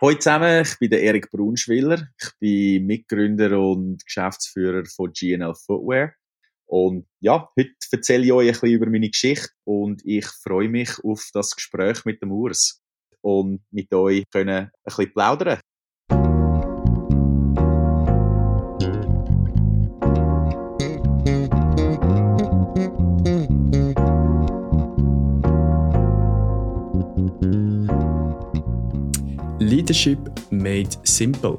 Hallo zusammen, ich bin der Erik Braunschwiller. Ich bin Mitgründer und Geschäftsführer von GNL Footwear. Und ja, heute erzähle ich euch ein bisschen über meine Geschichte und ich freue mich auf das Gespräch mit dem Urs und mit euch können ein bisschen plaudern. Leadership made simple.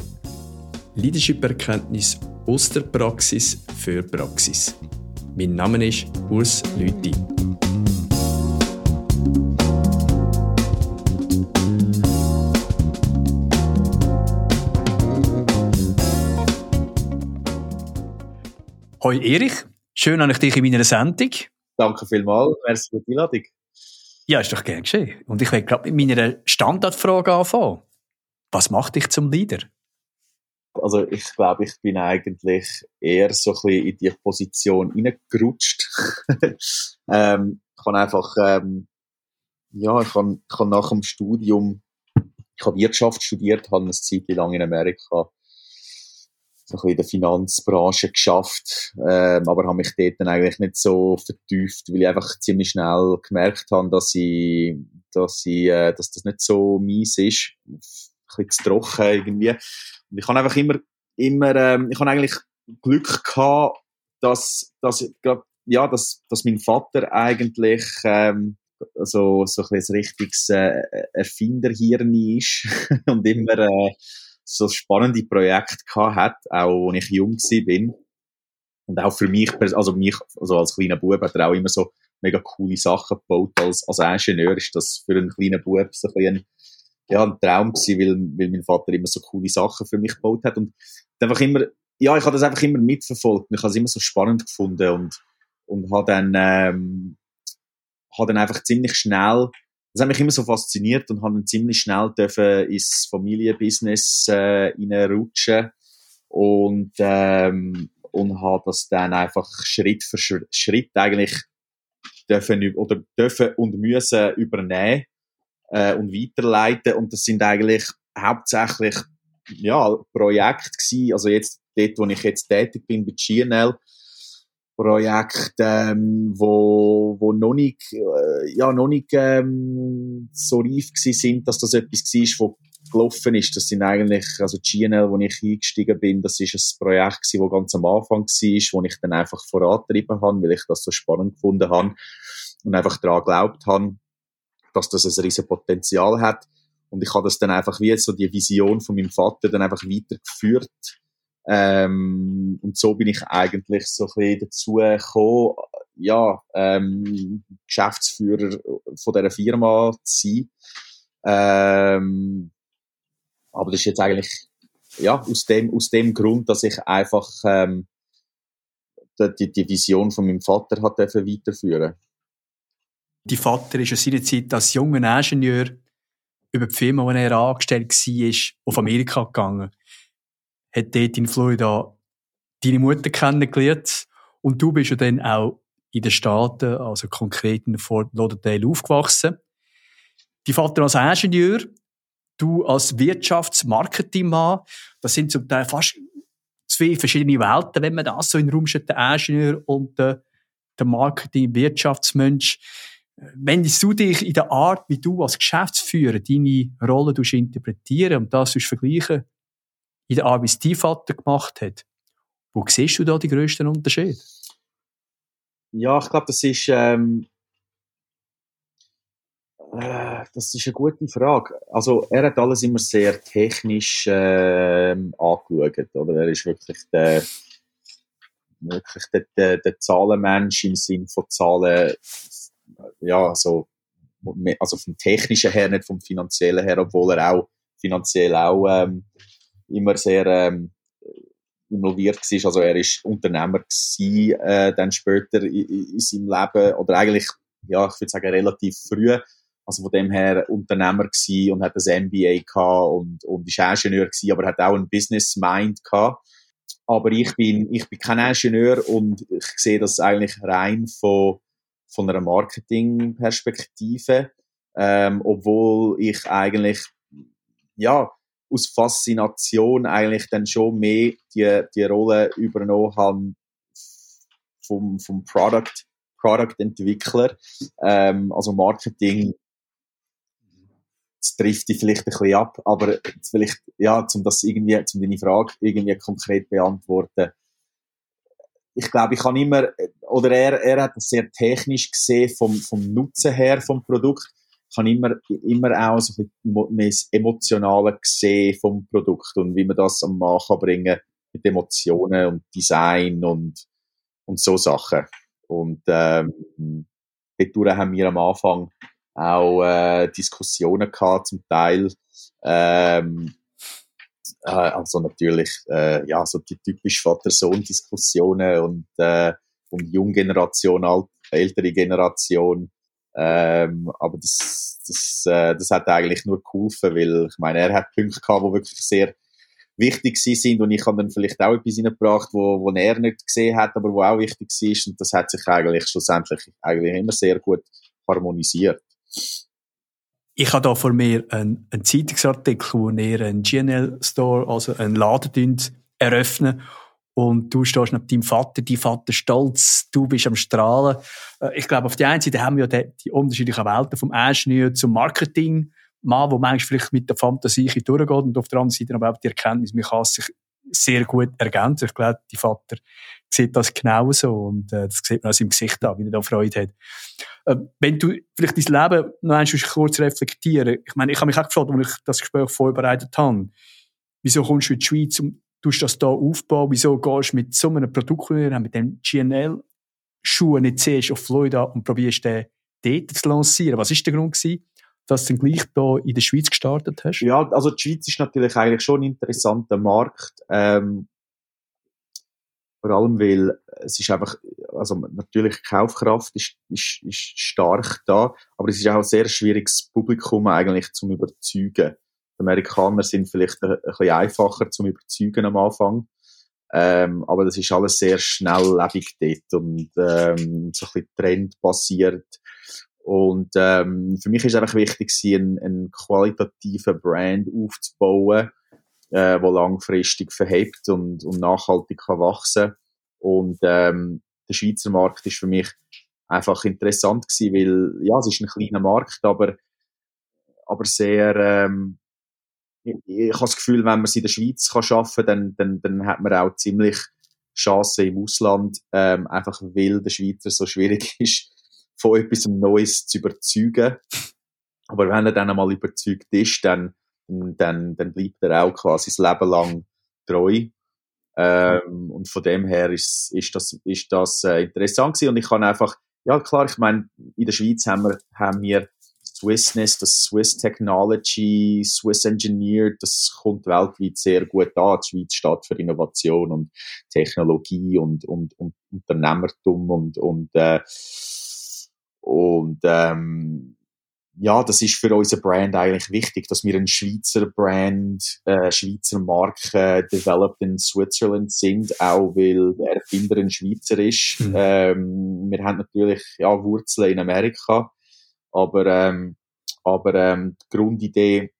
Leadership-Erkenntnis aus der Praxis für Praxis. Mein Name ist Urs Lüthi. Hoi Erich, schön an ich dich in meiner Sendung. Danke vielmals, merci für die Einladung. Ja, ist doch gern geschehen. Und ich will gerade mit meiner Standardfrage anfangen. Was macht dich zum Leader? Also ich glaube, ich bin eigentlich eher so ein bisschen in die Position reingerutscht. ähm, ich habe einfach, ähm, ja, ich habe, ich habe nach dem Studium, ich habe Wirtschaft studiert, habe eine Zeit lang in Amerika so ein bisschen in der Finanzbranche geschafft, ähm, aber habe mich dort dann eigentlich nicht so vertieft, weil ich einfach ziemlich schnell gemerkt habe, dass ich, dass ich, äh, dass das nicht so mies ist bisschen zu trocken irgendwie. Und ich habe einfach immer, immer, ähm, ich habe eigentlich Glück gehabt, dass, dass, ja, dass, dass mein Vater eigentlich, ähm, so, so ein, richtiges äh, Erfinderhirn ist und immer äh, so spannende Projekte gehabt hat, auch als ich jung bin. Und auch für mich, also mich, also als kleiner Bub hat er auch immer so mega coole Sachen gebaut. Als, als Ingenieur ist das für einen kleinen Bub so ein, ein ja, ein Traum gewesen, weil, weil mein Vater immer so coole Sachen für mich gebaut hat. Und einfach immer, ja, ich habe das einfach immer mitverfolgt ich habe es immer so spannend gefunden und, und habe dann, ähm, habe dann einfach ziemlich schnell, das hat mich immer so fasziniert und habe dann ziemlich schnell dürfen ins Familienbusiness äh, reinrutschen und, ähm, und habe das dann einfach Schritt für Schritt eigentlich dürfen, oder dürfen und müssen übernehmen äh, und weiterleiten. Und das sind eigentlich hauptsächlich ja, Projekte gewesen. Also jetzt dort, wo ich jetzt tätig bin bei GNL, Projekt, ähm, wo, wo noch nicht, äh, ja, noch nicht ähm, so reif gewesen sind, dass das etwas war, wo gelaufen ist. Das sind eigentlich, also GNL, wo ich eingestiegen bin, das ist ein Projekt gewesen, wo ganz am Anfang war, wo ich dann einfach vorantrieben habe, weil ich das so spannend gefunden habe und einfach daran geglaubt habe dass das ein riesen Potenzial hat. Und ich habe das dann einfach wie so die Vision von meinem Vater dann einfach weitergeführt. Ähm, und so bin ich eigentlich so ein bisschen dazu gekommen, ja, ähm, Geschäftsführer von dieser Firma zu sein. Ähm, aber das ist jetzt eigentlich, ja, aus dem, aus dem Grund, dass ich einfach, ähm, die, die Vision von meinem Vater hat weiterführen Dein Vater ist ja seiner Zeit als junger Ingenieur über die Firma, wo er angestellt war, auf Amerika gegangen. Hat dort in Florida deine Mutter kennengelernt und du bist ja dann auch in den Staaten, also konkret in Fort Lauderdale, aufgewachsen. Die Vater als Ingenieur, du als Wirtschaftsmarketingmann, das sind zum Teil fast zwei verschiedene Welten, wenn man das so in den Raum steht, der Ingenieur und der, der Marketing-Wirtschaftsmensch. Wenn du dich in der Art, wie du als Geschäftsführer deine Rolle interpretieren und das vergleichen, in der Art, wie es dein Vater gemacht hat, wo siehst du da die grössten Unterschiede? Ja, ich glaube, das ist, ähm, äh, das ist eine gute Frage. Also, er hat alles immer sehr technisch äh, angeschaut, oder? Er ist wirklich der, wirklich der, der, der Zahlenmensch im Sinn von Zahlen ja, so, also vom technischen her, nicht vom finanziellen her, obwohl er auch finanziell auch ähm, immer sehr ähm, involviert war. Also er ist Unternehmer gewesen, äh, dann später in, in seinem Leben oder eigentlich, ja, ich würde sagen relativ früh. Also von dem her Unternehmer gewesen und hat ein MBA gehabt und, und ist Ingenieur gewesen, aber hat auch ein Business Mind gehabt. Aber ich bin, ich bin kein Ingenieur und ich sehe das eigentlich rein von von einer Marketingperspektive, ähm, obwohl ich eigentlich ja aus Faszination eigentlich dann schon mehr die, die Rolle übernommen habe vom, vom Product, Product Entwickler, ähm, also Marketing, das trifft die vielleicht ein bisschen ab, aber vielleicht, ja, um das irgendwie, um deine Frage irgendwie konkret beantworten. Ich glaube, ich kann immer, oder er, er hat es sehr technisch gesehen vom, vom Nutzen her vom Produkt. Ich kann immer, immer auch so ein bisschen mehr das gesehen vom Produkt und wie man das am kann bringen mit Emotionen und Design und, und so Sachen. Und, ähm, dort haben wir am Anfang auch äh, Diskussionen gehabt, zum Teil. Ähm, äh, also natürlich, äh, ja, so die typisch Vater-Sohn-Diskussionen und, äh, und junge Generation, ältere Generation. Ähm, aber das, das, äh, das hat eigentlich nur geholfen, weil ich meine, er hat Punkte gehabt, die wirklich sehr wichtig sind und ich habe dann vielleicht auch etwas hineingebracht, wo, wo er nicht gesehen hat, aber wo auch wichtig ist und das hat sich eigentlich schlussendlich eigentlich immer sehr gut harmonisiert. Ich habe da vor mir einen, einen Zeitungsartikel, wo er einen GNL-Store, also einen Laden eröffnen und du stehst neben deinem Vater, dein Vater stolz, du bist am Strahlen. Äh, ich glaube, auf der einen Seite haben wir ja die, unterschiedlichen Welten, vom Ingenieur zum Marketing, Mann, wo manchmal vielleicht mit der Fantasie durchgeht und auf der anderen Seite aber auch die Erkenntnis, man kann sich sehr gut ergänzen. Ich glaube, die Vater sieht das genauso und äh, das sieht man aus seinem Gesicht an, wie er da Freude hat. Äh, wenn du vielleicht dein Leben noch einmal kurz reflektieren, ich meine, ich habe mich auch gefragt, als ich das Gespräch vorbereitet habe, wieso kommst du in die Schweiz und tust das da aufbauen, wieso gehst du mit so einem Produkt, mit dem GNL-Schuh nicht zuerst auf Florida und probierst den dort zu lancieren? Was ist der Grund gewesen? dass du gleich da in der Schweiz gestartet hast? Ja, also die Schweiz ist natürlich eigentlich schon ein interessanter Markt. Ähm, vor allem, weil es ist einfach, also natürlich Kaufkraft ist, ist, ist stark da, aber es ist auch ein sehr schwieriges Publikum eigentlich zum Überzeugen. Die Amerikaner sind vielleicht ein, bisschen einfacher zum Überzeugen am Anfang. Ähm, aber das ist alles sehr schnelllebig dort und ähm, so ein bisschen trendbasiert. Und ähm, für mich ist es einfach wichtig, einen, einen qualitativen Brand aufzubauen, äh, wo langfristig verhebt und, und nachhaltig kann wachsen. Und ähm, der Schweizer Markt ist für mich einfach interessant gewesen, weil ja, es ist ein kleiner Markt, aber aber sehr ähm, ich, ich habe das Gefühl, wenn man es in der Schweiz kann schaffen, dann dann dann hat man auch ziemlich Chancen im Ausland, ähm, einfach weil der Schweizer so schwierig ist, von etwas Neues zu überzeugen. Aber wenn er dann einmal überzeugt ist, dann, dann, dann bleibt er auch quasi das Leben lang treu. Ähm, und von dem her ist, ist das, ist das äh, interessant gewesen. Und ich kann einfach, ja klar, ich meine, in der Schweiz haben wir, haben wir Swissness, das Swiss Technology, Swiss Engineer, das kommt weltweit sehr gut an. Die Schweiz steht für Innovation und Technologie und, und, und Unternehmertum und, und äh, und ähm, ja, das ist für unsere Brand eigentlich wichtig, dass wir ein Schweizer Brand, äh, Schweizer Marke developed in Switzerland sind, auch weil der Erfinder ein Schweizer ist. Mhm. Ähm, wir haben natürlich ja, Wurzeln in Amerika, aber, ähm, aber ähm, die Grundidee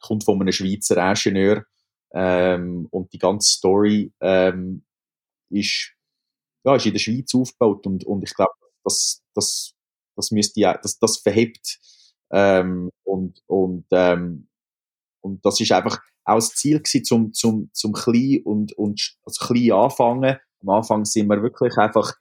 kommt von einem Schweizer Ingenieur ähm, und die ganze Story ähm, ist, ja, ist in der Schweiz aufgebaut und, und ich glaube, das, das, das müsste das, das verhebt. Ähm, und, und, ähm, und das ist einfach auch das Ziel gewesen, zum, zum, zum klein und, und, also klein anfangen. Am Anfang sind wir wirklich einfach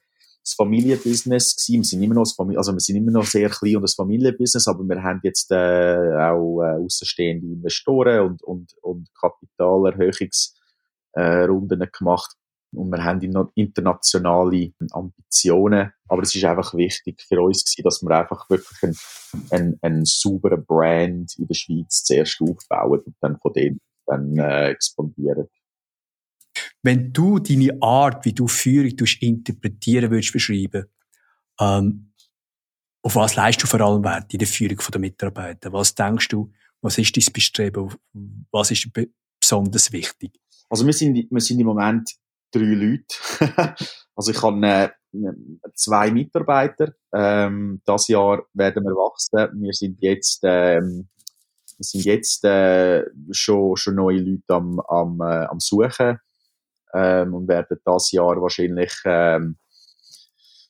das Familienbusiness gewesen. Wir sind immer noch also wir sind immer noch sehr klein und das Familienbusiness, aber wir haben jetzt, äh, auch, äh, außenstehende Investoren und, und, und Kapitalerhöhungsrunden äh, gemacht. Und wir haben internationale Ambitionen. Aber es ist einfach wichtig für uns gewesen, dass wir einfach wirklich einen, einen, einen sauberen Brand in der Schweiz zuerst aufbauen und dann von dem dann äh, expandieren. Wenn du deine Art, wie du Führung interpretieren würdest, beschreiben, ähm, auf was leistest du vor allem Wert in der Führung der Mitarbeiter? Was denkst du, was ist dein Bestreben? Was ist besonders wichtig? Also wir sind, wir sind im Moment drei Leute. also ich habe äh, zwei Mitarbeiter. Ähm, das Jahr werden wir wachsen. Wir sind jetzt ähm, wir sind jetzt äh, schon, schon neue Leute am, am, äh, am Suchen ähm, und werden das Jahr wahrscheinlich ähm,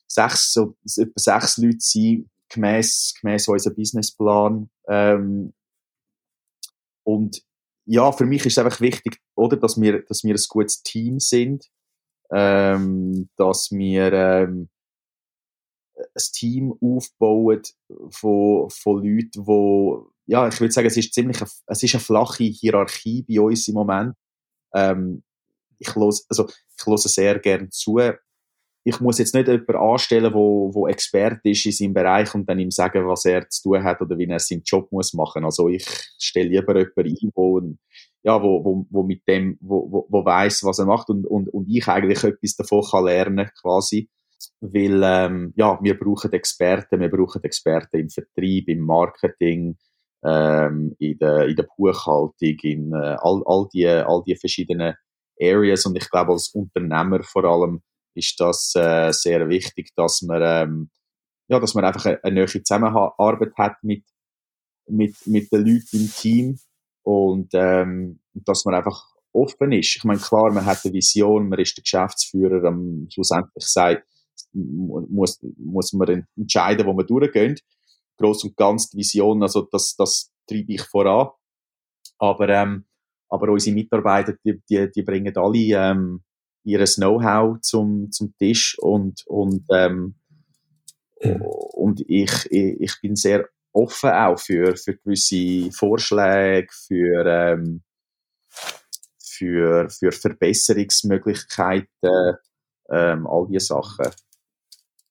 sechs, so, etwa sechs Leute sein, gemäß, gemäß unserem Businessplan. Ähm, und ja, für mich ist es einfach wichtig, oder, dass wir, dass wir ein gutes Team sind, ähm, dass wir ähm, ein Team aufbauen von, von Leuten, wo ja, ich würde sagen, es ist ziemlich, eine, es ist eine flache Hierarchie bei uns im Moment. Ähm, ich los, also ich höre sehr gerne zu. Ich muss jetzt nicht jemanden anstellen, wo, wo Experte ist in seinem Bereich und dann ihm sagen, was er zu tun hat oder wie er seinen Job muss machen. Also ich stelle lieber jemanden ein, wo, ja, wo, wo, wo mit dem, wo, wo, wo weiß, was er macht und, und, und ich eigentlich etwas davon kann lernen, quasi. Weil, ähm, ja, wir brauchen Experten, wir brauchen Experten im Vertrieb, im Marketing, ähm, in, der, in der Buchhaltung, in äh, all, all, die, all die verschiedenen Areas. Und ich glaube, als Unternehmer vor allem ist das äh, sehr wichtig, dass man, ähm, ja, dass man einfach eine, eine neue Zusammenarbeit hat mit, mit, mit den Leuten im Team und ähm, dass man einfach offen ist. Ich meine, klar, man hat eine Vision, man ist der Geschäftsführer, am schlussendlich sagt, muss, muss man entscheiden, wo man durchgeht groß und ganz die Vision, also das, das treibe ich voran. Aber, ähm, aber unsere Mitarbeiter, die, die, die bringen alle ähm, ihr Know-how zum, zum Tisch und, und, ähm, mhm. und ich, ich, ich bin sehr offen auch für, für gewisse Vorschläge, für, ähm, für, für Verbesserungsmöglichkeiten, ähm, all diese Sachen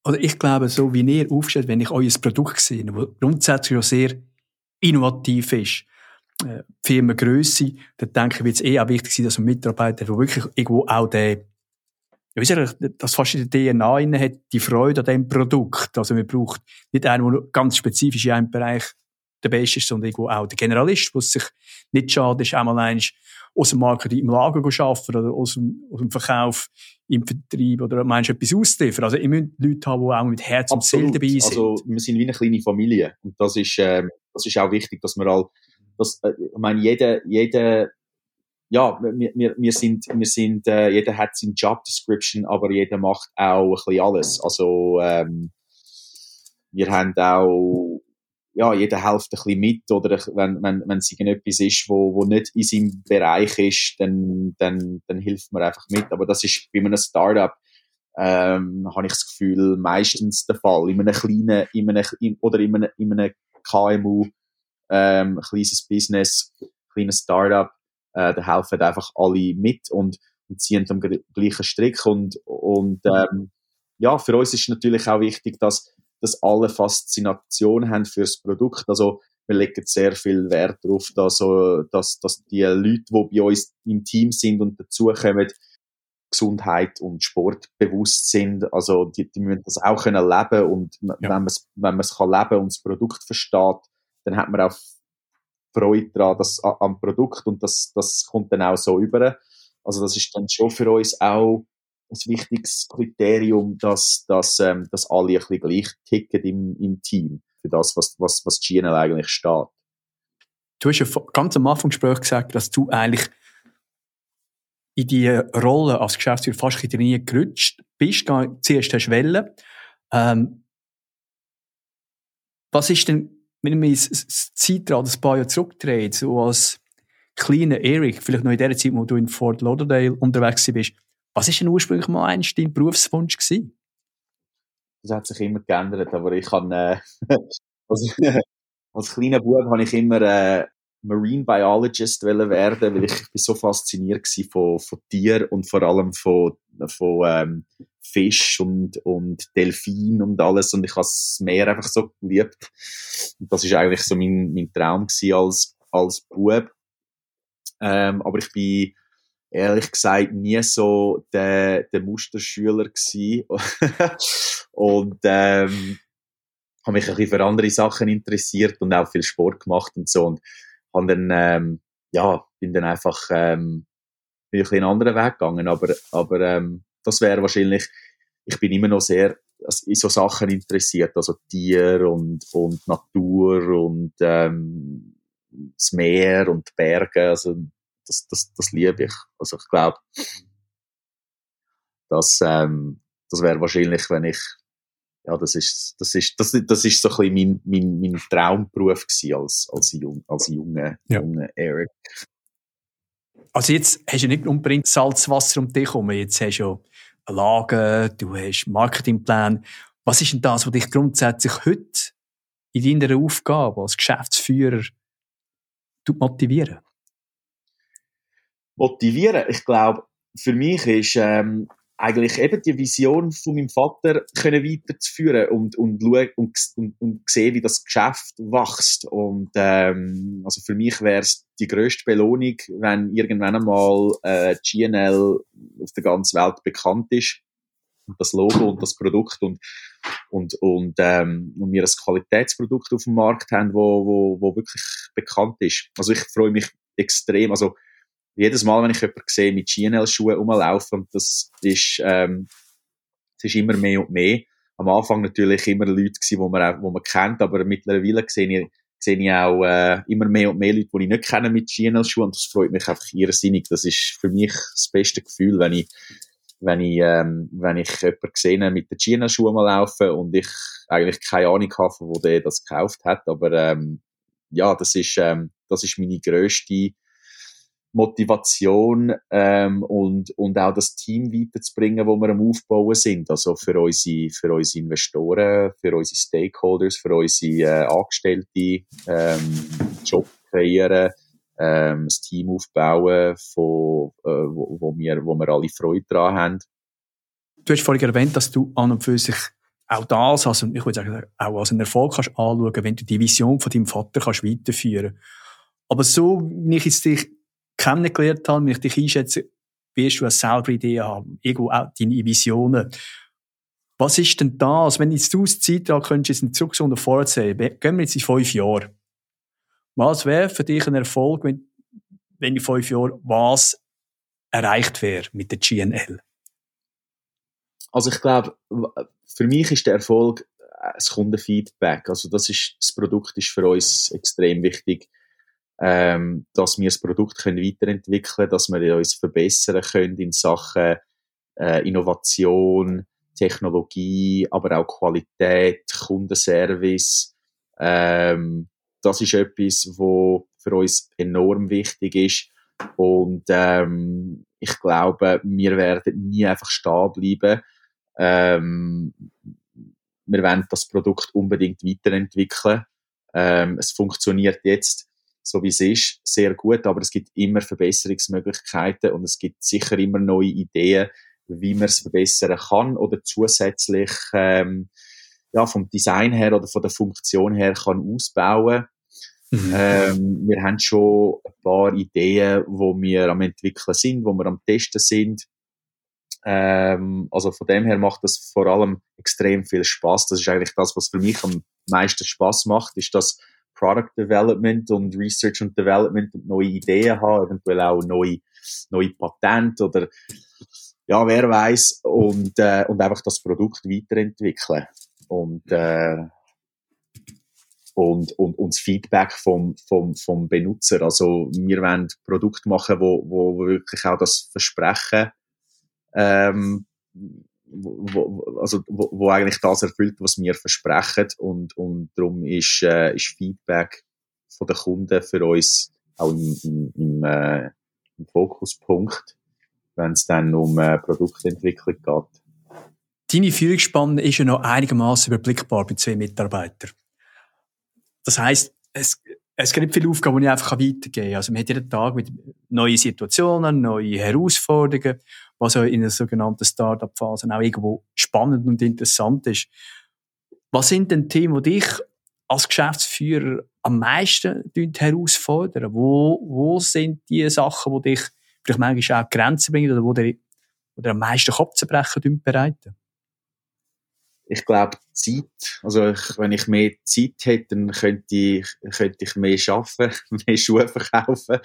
oder ich glaube, so wie ihr aufstellt, wenn ich euer Produkt sehe, das grundsätzlich ja sehr innovativ ist, äh, Firmengröße, dann denke ich, wird es eh auch wichtig sein, dass ein Mitarbeiter, der wirklich irgendwo auch den, ja, ich, das fast in der DNA inne hat, die Freude an dem Produkt. Also man braucht nicht einen, der ganz spezifisch in einem Bereich der Beste ist, sondern irgendwo auch der Generalist, der sich nicht schade ist, einmal eins aus dem Marketing im Lager arbeiten oder aus dem, aus dem Verkauf im Vertrieb oder meinst du etwas ausliefern? Also, ihr müsst Leute haben, die auch mit Herz und Seele dabei sind. Also, wir sind wie eine kleine Familie. Und das ist, ähm, das ist auch wichtig, dass wir all, das, äh, ich meine, jeder, jeder, ja, wir, wir, wir sind, wir sind, äh, jeder hat seine Job Description, aber jeder macht auch ein bisschen alles. Also, ähm, wir haben auch, ja, jeder hilft ein bisschen mit oder wenn, wenn, wenn es irgendetwas ist, wo, wo nicht in seinem Bereich ist, dann, dann, dann hilft man einfach mit. Aber das ist bei einem Startup, ähm, habe ich das Gefühl, meistens der Fall. In einem kleinen, in einem, in, oder in einem, in einem KMU, ähm, kleines Business, kleines Startup, äh, da helfen einfach alle mit und, und ziehen am gleichen Strick und, und ähm, ja, für uns ist natürlich auch wichtig, dass dass alle Faszination haben fürs Produkt. Also wir legen sehr viel Wert darauf, dass, dass, dass die Leute, die bei uns im Team sind und dazukommen, Gesundheit und Sport bewusst sind. Also die, die müssen das auch können leben und ja. wenn man es wenn kann leben und das Produkt versteht, dann hat man auch Freude daran dass, am Produkt und das, das kommt dann auch so über. Also das ist dann schon für uns auch ein wichtiges Kriterium, dass, dass, ähm, dass alle ein bisschen gleich ticken im, im Team für das, was, was, was GNL eigentlich steht. Du hast ja ganz am Anfang Gespräch gesagt, dass du eigentlich in die Rolle als Geschäftsführer fast in nie gerutscht bist, zuerst hast Welle. Ähm, was ist denn, wenn man das Zeitrad ein paar Jahre zurückdreht, so als kleiner Eric, vielleicht noch in der Zeit, wo du in Fort Lauderdale unterwegs bist, was war denn ursprünglich mal einst dein Berufswunsch gewesen? Das hat sich immer geändert, aber ich kann, äh, als, als kleiner Bub habe ich immer äh, Marine Biologist werden, weil ich bin so fasziniert von, von Tieren und vor allem von, von ähm, Fisch und, und Delfin und alles und ich habe das Meer einfach so geliebt. Und das ist eigentlich so mein, mein Traum als, als Bub. Ähm, aber ich bin ehrlich gesagt nie so der, der Musterschüler gewesen. und ähm, habe mich ein bisschen für andere Sachen interessiert und auch viel Sport gemacht und so. Und habe dann, ähm, ja, bin dann einfach ähm, bin ein bisschen einen anderen Weg gegangen. Aber, aber ähm, das wäre wahrscheinlich, ich bin immer noch sehr in so Sachen interessiert, also Tier und, und Natur und ähm, das Meer und Berge, also das, das, das liebe ich. Also ich glaube, das, ähm, das wäre wahrscheinlich, wenn ich, ja, das ist, das ist, das, das ist so ein bisschen mein, mein, mein Traumberuf gewesen als, als, jung, als junger, ja. junger Eric. Also jetzt hast du nicht unbedingt Salzwasser um dich herum, jetzt hast du eine Lage, du hast Marketingplan. Was ist denn das, was dich grundsätzlich heute in deiner Aufgabe als Geschäftsführer motivieren? Motivieren? Ich glaube, für mich ist ähm, eigentlich eben die Vision von meinem Vater können weiterzuführen und, und, schauen, und, und, und sehen, wie das Geschäft wächst. Und ähm, also für mich wäre es die größte Belohnung, wenn irgendwann einmal äh, GNL auf der ganzen Welt bekannt ist und das Logo und das Produkt und und und, ähm, und wir ein Qualitätsprodukt auf dem Markt haben, wo, wo, wo wirklich bekannt ist. Also ich freue mich extrem. Also jedes Mal, wenn ich jemanden sehe mit GNL-Schuhen rumlaufen, das ist, ähm, das ist immer mehr und mehr. Am Anfang natürlich immer Leute gewesen, die man, auch, die man kennt, aber mittlerweile sehe ich, sehe ich auch äh, immer mehr und mehr Leute, die ich nicht kenne mit GNL-Schuhen und das freut mich einfach irrsinnig. Das ist für mich das beste Gefühl, wenn ich wenn ich, ähm, wenn ich jemanden sehe mit den GNL-Schuhen mal laufen und ich eigentlich keine Ahnung habe, wo der das gekauft hat, aber ähm, ja, das ist, ähm, das ist meine grösste Motivation ähm, und, und auch das Team weiterzubringen, wo wir am Aufbauen sind. Also für unsere, für unsere Investoren, für unsere Stakeholders, für unsere äh, Angestellte ähm, Job kreieren, ähm, ein Team aufbauen, von, äh, wo, wo, wir, wo wir alle Freude daran haben. Du hast vorhin erwähnt, dass du an und für sich auch das, also ich würde sagen, auch als einen Erfolg kannst anschauen, wenn du die Vision von deinem Vater kannst weiterführen. Aber so, wie ich jetzt dich kennengelernt habe, wenn ich dich einschätze, wirst du eine selber Idee haben, irgendwo auch deine Visionen. Was ist denn das, wenn jetzt du aus Zeit da könntest, jetzt zurück und vorzählen, gehen wir jetzt in fünf Jahre. Was wäre für dich ein Erfolg, wenn, wenn in fünf Jahren was erreicht wäre mit der GNL? Also ich glaube, für mich ist der Erfolg äh, das Kundenfeedback. Also das ist, das Produkt ist für uns extrem wichtig ähm, dass wir das Produkt können weiterentwickeln können, dass wir uns verbessern können in Sachen äh, Innovation, Technologie, aber auch Qualität, Kundenservice. Ähm, das ist etwas, wo für uns enorm wichtig ist. Und ähm, ich glaube, wir werden nie einfach stehen bleiben. Ähm, wir werden das Produkt unbedingt weiterentwickeln. Ähm, es funktioniert jetzt so wie es ist, sehr gut, aber es gibt immer Verbesserungsmöglichkeiten und es gibt sicher immer neue Ideen, wie man es verbessern kann oder zusätzlich ähm, ja, vom Design her oder von der Funktion her kann ausbauen. Mhm. Ähm, wir haben schon ein paar Ideen, wo wir am entwickeln sind, wo wir am testen sind. Ähm, also von dem her macht das vor allem extrem viel Spaß. Das ist eigentlich das, was für mich am meisten Spaß macht, ist das Product Development und Research und Development und neue Ideen haben, eventuell auch neue, neue Patente oder ja, wer weiß und, äh, und einfach das Produkt weiterentwickeln. Und, äh, und, und, und das Feedback vom, vom, vom Benutzer. Also wir wollen Produkt machen, wo, wo wirklich auch das Versprechen. Ähm, wo, also, wo, wo eigentlich das erfüllt, was wir versprechen. Und, und darum ist, äh, ist Feedback von den Kunden für uns auch im, im, im, äh, im Fokuspunkt, wenn es dann um äh, Produktentwicklung geht. Deine Führungsspanne ist ja noch einigermaßen überblickbar bei zwei Mitarbeitern. Das heisst, es, es gibt viele Aufgaben, die ich einfach weitergeben kann. Also man hat jeden Tag mit neuen Situationen, neue Herausforderungen was ja in der sogenannten Startup-Phase auch irgendwo spannend und interessant ist. Was sind denn Themen, die dich als Geschäftsführer am meisten herausfordern? Wo, wo sind die Sachen, die dich vielleicht manchmal auch Grenzen bringen oder wo dir, wo dir am meisten Kopfzerbrechen bereiten? Ich glaube, Zeit. Also, ich, wenn ich mehr Zeit hätte, dann könnte ich, könnte ich mehr arbeiten, mehr Schuhe verkaufen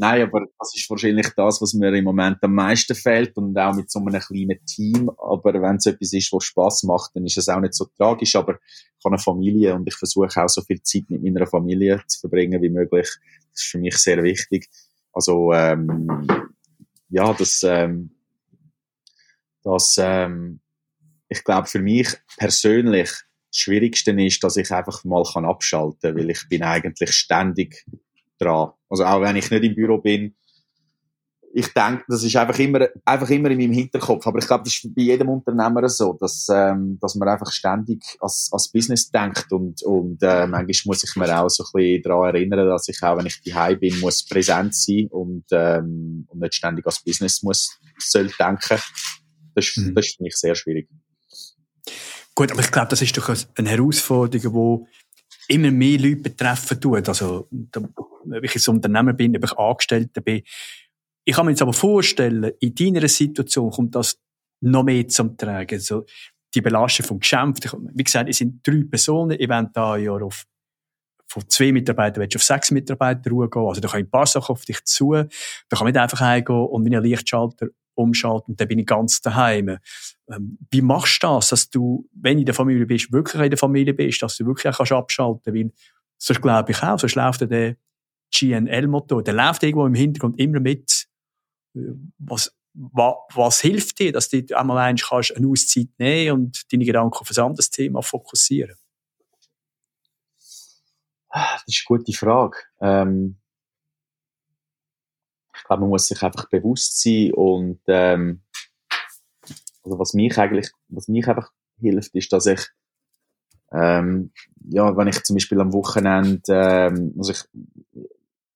Nein, aber das ist wahrscheinlich das, was mir im Moment am meisten fehlt und auch mit so einem kleinen Team. Aber wenn es etwas ist, was Spaß macht, dann ist es auch nicht so tragisch. Aber ich habe eine Familie und ich versuche auch so viel Zeit mit meiner Familie zu verbringen wie möglich. Das ist für mich sehr wichtig. Also ähm, ja, das, ähm, das ähm, ich glaube für mich persönlich das Schwierigste ist, dass ich einfach mal kann abschalten kann, weil ich bin eigentlich ständig dran. Also auch wenn ich nicht im Büro bin, ich denke, das ist einfach immer, einfach immer in meinem Hinterkopf. Aber ich glaube, das ist bei jedem Unternehmer so, dass, ähm, dass man einfach ständig als, als Business denkt und, und äh, manchmal muss ich mir auch so ein bisschen daran erinnern, dass ich auch, wenn ich daheim bin, muss präsent sein und, ähm, und nicht ständig als Business muss, soll denken. Das, mhm. das ist für mich sehr schwierig. Gut, aber ich glaube, das ist doch eine Herausforderung, die immer mehr Leute betreffen tut. Also, ob ich ein Unternehmer bin, ob ich Angestellter bin. Ich kann mir jetzt aber vorstellen, in deiner Situation kommt das noch mehr zum Tragen. Also, die Belastung vom Geschäft. Wie gesagt, es sind drei Personen. Ich werde da ja auf von zwei Mitarbeitern willst du auf sechs Mitarbeiter gehen. Also da kann ein paar Sachen auf dich zu. Da kann man nicht einfach heimgehen und wie ein Lichtschalter umschalten dann bin ich ganz daheim. Ähm, wie machst du das, dass du, wenn du in der Familie bist, wirklich in der Familie bist, dass du wirklich auch abschalten kannst? Weil sonst glaube ich auch, sonst läuft der GNL-Motor. Der läuft irgendwo im Hintergrund immer mit. Was, was, was hilft dir, dass du einmal eins kannst, eine Auszeit nehmen und deine Gedanken auf ein anderes Thema fokussieren? Das ist eine gute Frage. Ähm, ich glaube, man muss sich einfach bewusst sein und ähm, also was mich eigentlich, was mich einfach hilft, ist, dass ich ähm, ja, wenn ich zum Beispiel am Wochenende, ähm, also ich,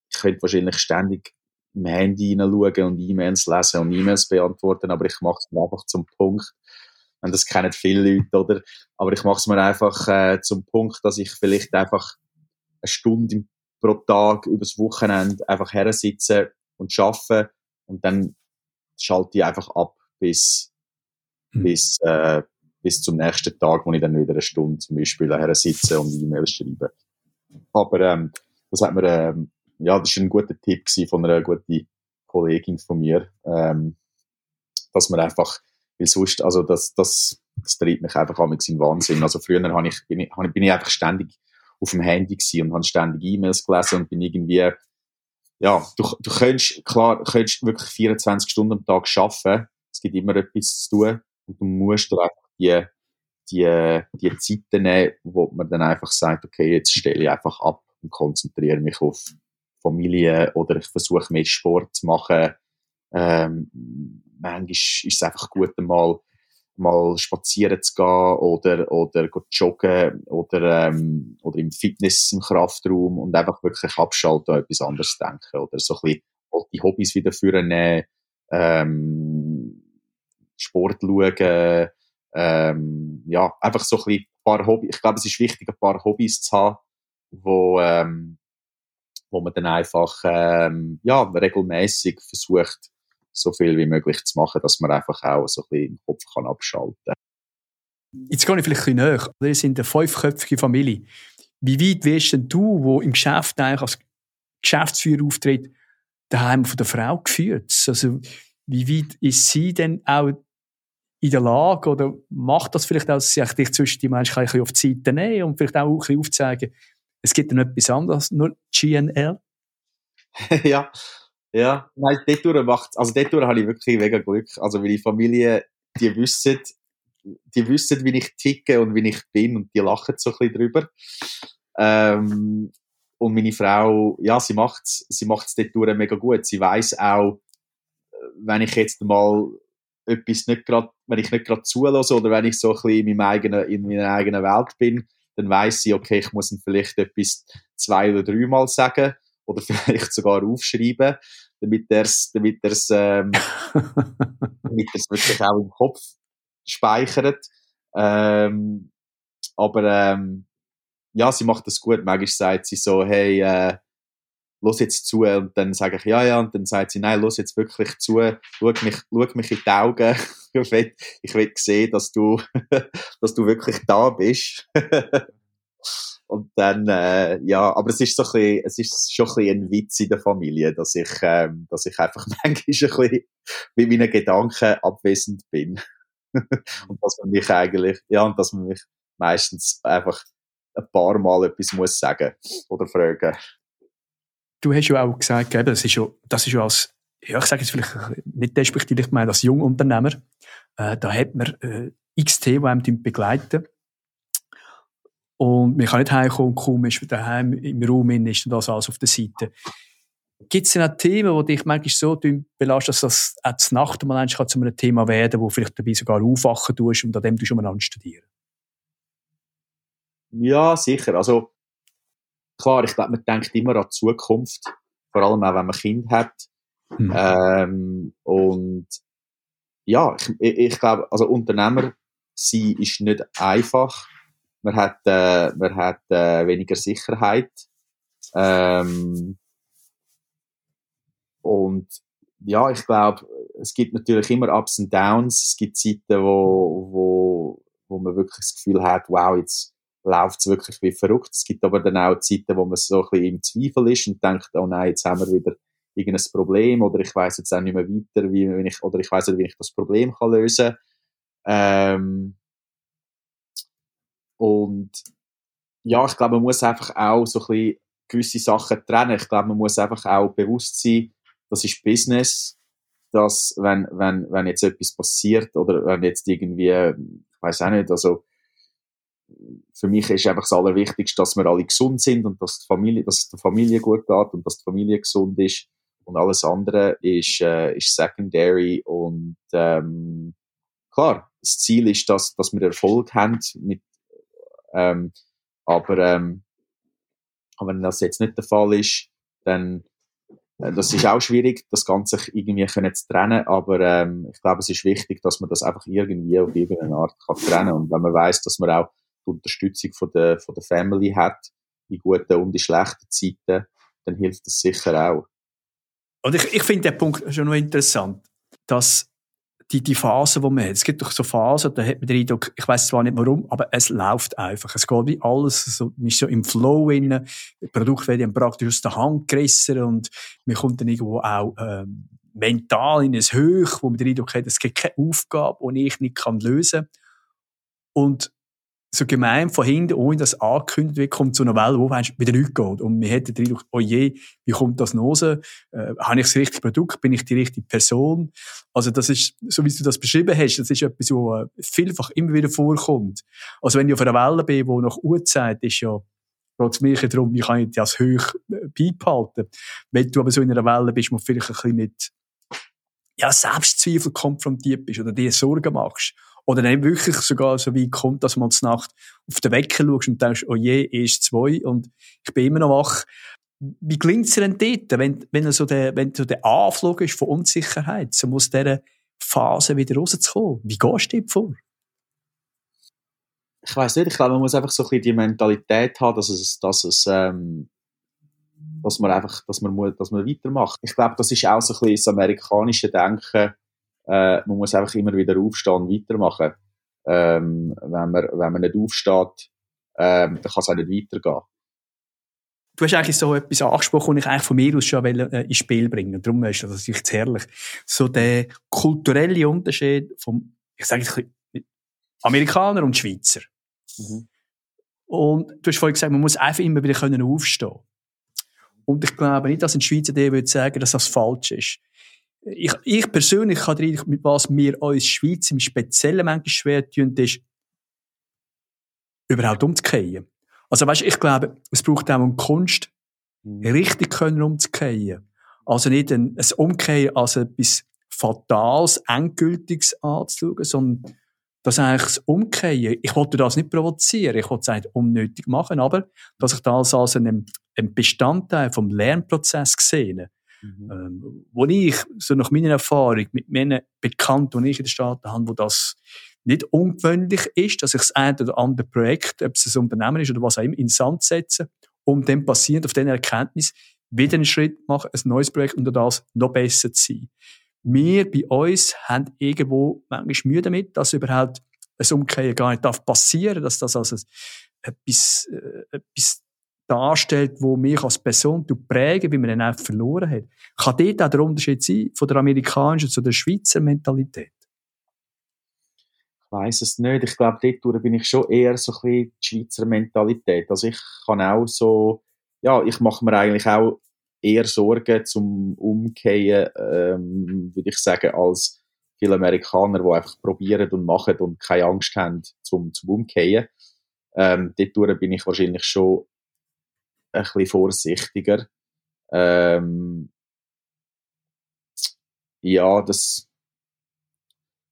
ich könnte wahrscheinlich ständig im Handy hineinschauen und E-Mails lesen und E-Mails beantworten, aber ich mache es mir einfach zum Punkt. Und das kennen viele Leute, oder? Aber ich mache es mir einfach äh, zum Punkt, dass ich vielleicht einfach eine Stunde pro Tag übers Wochenende einfach her sitze und arbeite und dann schalte ich einfach ab bis, mhm. bis, äh, bis zum nächsten Tag, wo ich dann wieder eine Stunde zum Beispiel daher sitze und E-Mails schreibe. Aber ähm, das hat mir, ähm, ja, das ist ein guter Tipp von einer guten Kollegin von mir, ähm, dass man einfach, weil sonst, also das, das, das treibt mich einfach an in Wahnsinn. Also früher habe ich, bin, ich, bin ich einfach ständig auf dem Handy gewesen und habe ständig E-Mails gelesen und bin irgendwie, ja, du, du könntest, klar, könntest wirklich 24 Stunden am Tag arbeiten. Es gibt immer etwas zu tun und du musst dir einfach die, die, die Zeiten nehmen, wo man dann einfach sagt, okay, jetzt stelle ich einfach ab und konzentriere mich auf Familie oder ich versuche mehr Sport zu machen. Ähm, manchmal ist es einfach gut, mal, mal spazieren zu gehen oder, oder joggen oder, ähm, oder im Fitness, im Kraftraum und einfach wirklich abschalten und etwas anderes denken oder so ein bisschen die Hobbys wieder führen, ähm, Sport schauen, ähm, ja, einfach so ein bisschen ein paar Hobbys. Ich glaube, es ist wichtig, ein paar Hobbys zu haben, wo, ähm, wo man dann einfach ähm, ja, regelmäßig versucht, so viel wie möglich zu machen, dass man einfach auch so ein bisschen im Kopf kann abschalten kann. Jetzt gehe ich vielleicht ein bisschen näher. Wir sind eine fünfköpfige Familie. Wie weit wirst denn du, wo im Geschäft eigentlich als Geschäftsführer auftritt, daheim von der Frau geführt? Also, wie weit ist sie denn auch in der Lage oder macht das vielleicht auch, dass sie dich zwischen die Menschen ein bisschen auf die Seite nehmen und vielleicht auch ein bisschen aufzeigen, es gibt dann etwas anderes, nur GNL? ja, ja. Nein, dort macht's, also dort habe ich wirklich mega Glück. Also, die Familie, die wissen, die wissen, wie ich ticke und wie ich bin und die lachen so ein bisschen drüber. Ähm, und meine Frau, ja, sie macht's, sie macht's dort mega gut. Sie weiß auch, wenn ich jetzt mal etwas nicht gerade, wenn ich nicht gerade zulasse oder wenn ich so ein bisschen in, meinem eigenen, in meiner eigenen Welt bin, dann weiß sie, okay, ich muss ihm vielleicht etwas zwei oder dreimal sagen oder vielleicht sogar aufschreiben, damit er es damit er's, ähm, damit er's wirklich auch im Kopf speichert. Ähm, aber ähm, ja, sie macht das gut. Manchmal sagt sie so, hey, äh, los jetzt zu und dann sage ich ja, ja und dann sagt sie, nein, los jetzt wirklich zu, schau mich, schau mich in die Augen, ich will, ich will sehen, dass du, dass du wirklich da bist. Und dann, äh, ja, aber es ist so ein bisschen, es ist schon ein bisschen ein Witz in der Familie, dass ich, ähm, dass ich einfach manchmal ein bisschen mit meinen Gedanken abwesend bin. und dass man mich eigentlich, ja, und dass man mich meistens einfach ein paar Mal etwas muss sagen oder fragen. Du hast ja auch gesagt, eben, das ist ja, das ist ja als, ja, ich sage jetzt vielleicht nicht despektiv, ich meine als Jungunternehmer, äh, da hat man äh, x Themen, die einem begleiten. Und man kann nicht heimkommen kaum ist daheim im Raum ist das alles auf der Seite. Gibt es denn auch Themen, die dich manchmal so belasten, dass das auch zur Nacht mal kann zu einem Thema werden wo vielleicht dabei sogar aufwachen tust und an dem du schon mal anstudieren? Ja, sicher. Also, klar, ich glaube, man denkt immer an die Zukunft. Vor allem auch, wenn man Kind hat. Hm. Ähm, und ja, ich, ich glaube, also Unternehmer sein ist nicht einfach. Man hat, äh, man hat äh, weniger Sicherheit. Ähm, und ja, ich glaube, es gibt natürlich immer Ups und Downs. Es gibt Zeiten, wo, wo, wo man wirklich das Gefühl hat, wow, jetzt läuft es wirklich wie verrückt. Es gibt aber dann auch Zeiten, wo man so ein bisschen im Zweifel ist und denkt, oh nein, jetzt haben wir wieder irgendein Problem oder ich weiß jetzt auch nicht mehr weiter, wie, wie ich, oder ich weiß nicht, wie ich das Problem kann lösen. Ähm, und ja, ich glaube, man muss einfach auch so ein bisschen gewisse Sachen trennen. Ich glaube, man muss einfach auch bewusst sein, das ist Business, dass wenn, wenn, wenn jetzt etwas passiert oder wenn jetzt irgendwie, ich weiß auch nicht, also für mich ist einfach das Allerwichtigste, dass wir alle gesund sind und dass die Familie, dass es der Familie gut geht und dass die Familie gesund ist und alles andere ist, äh, ist secondary und ähm, klar, das Ziel ist, dass, dass wir Erfolg haben mit, ähm, aber ähm, wenn das jetzt nicht der Fall ist, dann äh, das ist auch schwierig, das Ganze irgendwie können zu trennen, aber ähm, ich glaube, es ist wichtig, dass man das einfach irgendwie auf irgendeine Art kann trennen und wenn man weiß, dass man auch die Unterstützung von der, von der Family hat, in guten und in schlechten Zeiten, dann hilft das sicher auch. Und ich, ich finde den Punkt schon noch interessant, dass die, die Phase, die man hat, es gibt doch so Phasen, da hat man den Eindruck, ich weiß zwar nicht warum, aber es läuft einfach. Es geht wie alles, so, man ist so im Flow innen, Produkte werden praktisch aus der Hand gerissen und man kommt dann irgendwo auch ähm, mental in ein Höch, wo man den Eindruck hat, es gibt keine Aufgabe, die ich nicht kann lösen kann. Und so gemein von hinten, ohne dass angekündigt wird, kommt zu einer Welle, wo wieder nichts geht. Und wir hätten den Eindruck, oh je, wie kommt das raus? Äh, habe ich das richtige Produkt? Bin ich die richtige Person? Also das ist, so wie du das beschrieben hast, das ist etwas, was äh, vielfach immer wieder vorkommt. Also wenn ich auf einer Welle bin, wo nach Uhrzeit ist ja, geht es mir darum, wie kann ich das hoch äh, beibehalten. Wenn du aber so in einer Welle bist, wo vielleicht ein bisschen mit ja, Selbstzweifel konfrontiert bist oder dir Sorgen machst oder dann wirklich sogar so weit kommt, dass man zur Nacht auf den Wecker schaust und denkst, oh je, erst zwei und ich bin immer noch wach. Wie klingt es denn dort, wenn, wenn, so der, wenn so der Anflug ist von Unsicherheit, so aus dieser Phase wieder rauszukommen? Wie gehst du dir vor? Ich weiß nicht, ich glaube, man muss einfach so ein bisschen die Mentalität haben, dass es, dass es, ähm, dass man einfach, dass man, dass man weitermacht. Ich glaube, das ist auch so ein bisschen das amerikanische Denken, äh, man muss einfach immer wieder aufstehen und weitermachen. Ähm, wenn, man, wenn man nicht aufsteht, ähm, dann kann es auch nicht weitergehen. Du hast eigentlich so etwas angesprochen, das ich eigentlich von mir aus schon äh, ins Spiel bringen Darum ist das natürlich herrlich. So der kulturelle Unterschied vom, ich sage jetzt, Amerikaner und Schweizer. Mhm. Und du hast vorhin gesagt, man muss einfach immer wieder können aufstehen Und ich glaube nicht, dass ein Schweizer dir würde sagen, dass das falsch ist ich, ich persönlich kann dir mit was wir uns Schweiz im Speziellen manchmal schwer tun, ist, überhaupt umzukehren. Also weißt, ich glaube, es braucht auch eine Kunst, mhm. richtig können umzukehren. Also nicht ein, ein Umkehren als etwas Fatales, Endgültiges anzuschauen, sondern das eigentlich das Umkehren. Ich wollte das nicht provozieren, ich wollte es eigentlich unnötig machen, aber dass ich das als einen, einen Bestandteil vom Lernprozess sehe. Mhm. Ähm, wo ich, so nach meiner Erfahrung, mit meinen Bekannten, die ich in den Staaten habe, wo das nicht ungewöhnlich ist, dass ich das eine oder andere Projekt, ob es ein Unternehmen ist oder was auch immer, in Sand setze, um dann basierend auf dieser Erkenntnis wieder einen Schritt machen, ein neues Projekt und das noch besser zu sein. Wir bei uns haben irgendwo manchmal Mühe damit, dass überhaupt ein Umkehren gar nicht passieren darf, dass das also etwas, äh, etwas darstellt, wo mich als Person prägen, wie man ihn auch verloren hat. Kann dort auch der Unterschied sein von der amerikanischen zu der Schweizer Mentalität? Ich weiss es nicht. Ich glaube, dort bin ich schon eher so ein bisschen die Schweizer Mentalität. Also ich kann auch so, ja, ich mache mir eigentlich auch eher Sorgen zum Umkehren, ähm, würde ich sagen, als viele Amerikaner, die einfach probieren und machen und keine Angst haben zum, zum Umkehren. Ähm, dort bin ich wahrscheinlich schon ein bisschen vorsichtiger. Ähm, ja, das,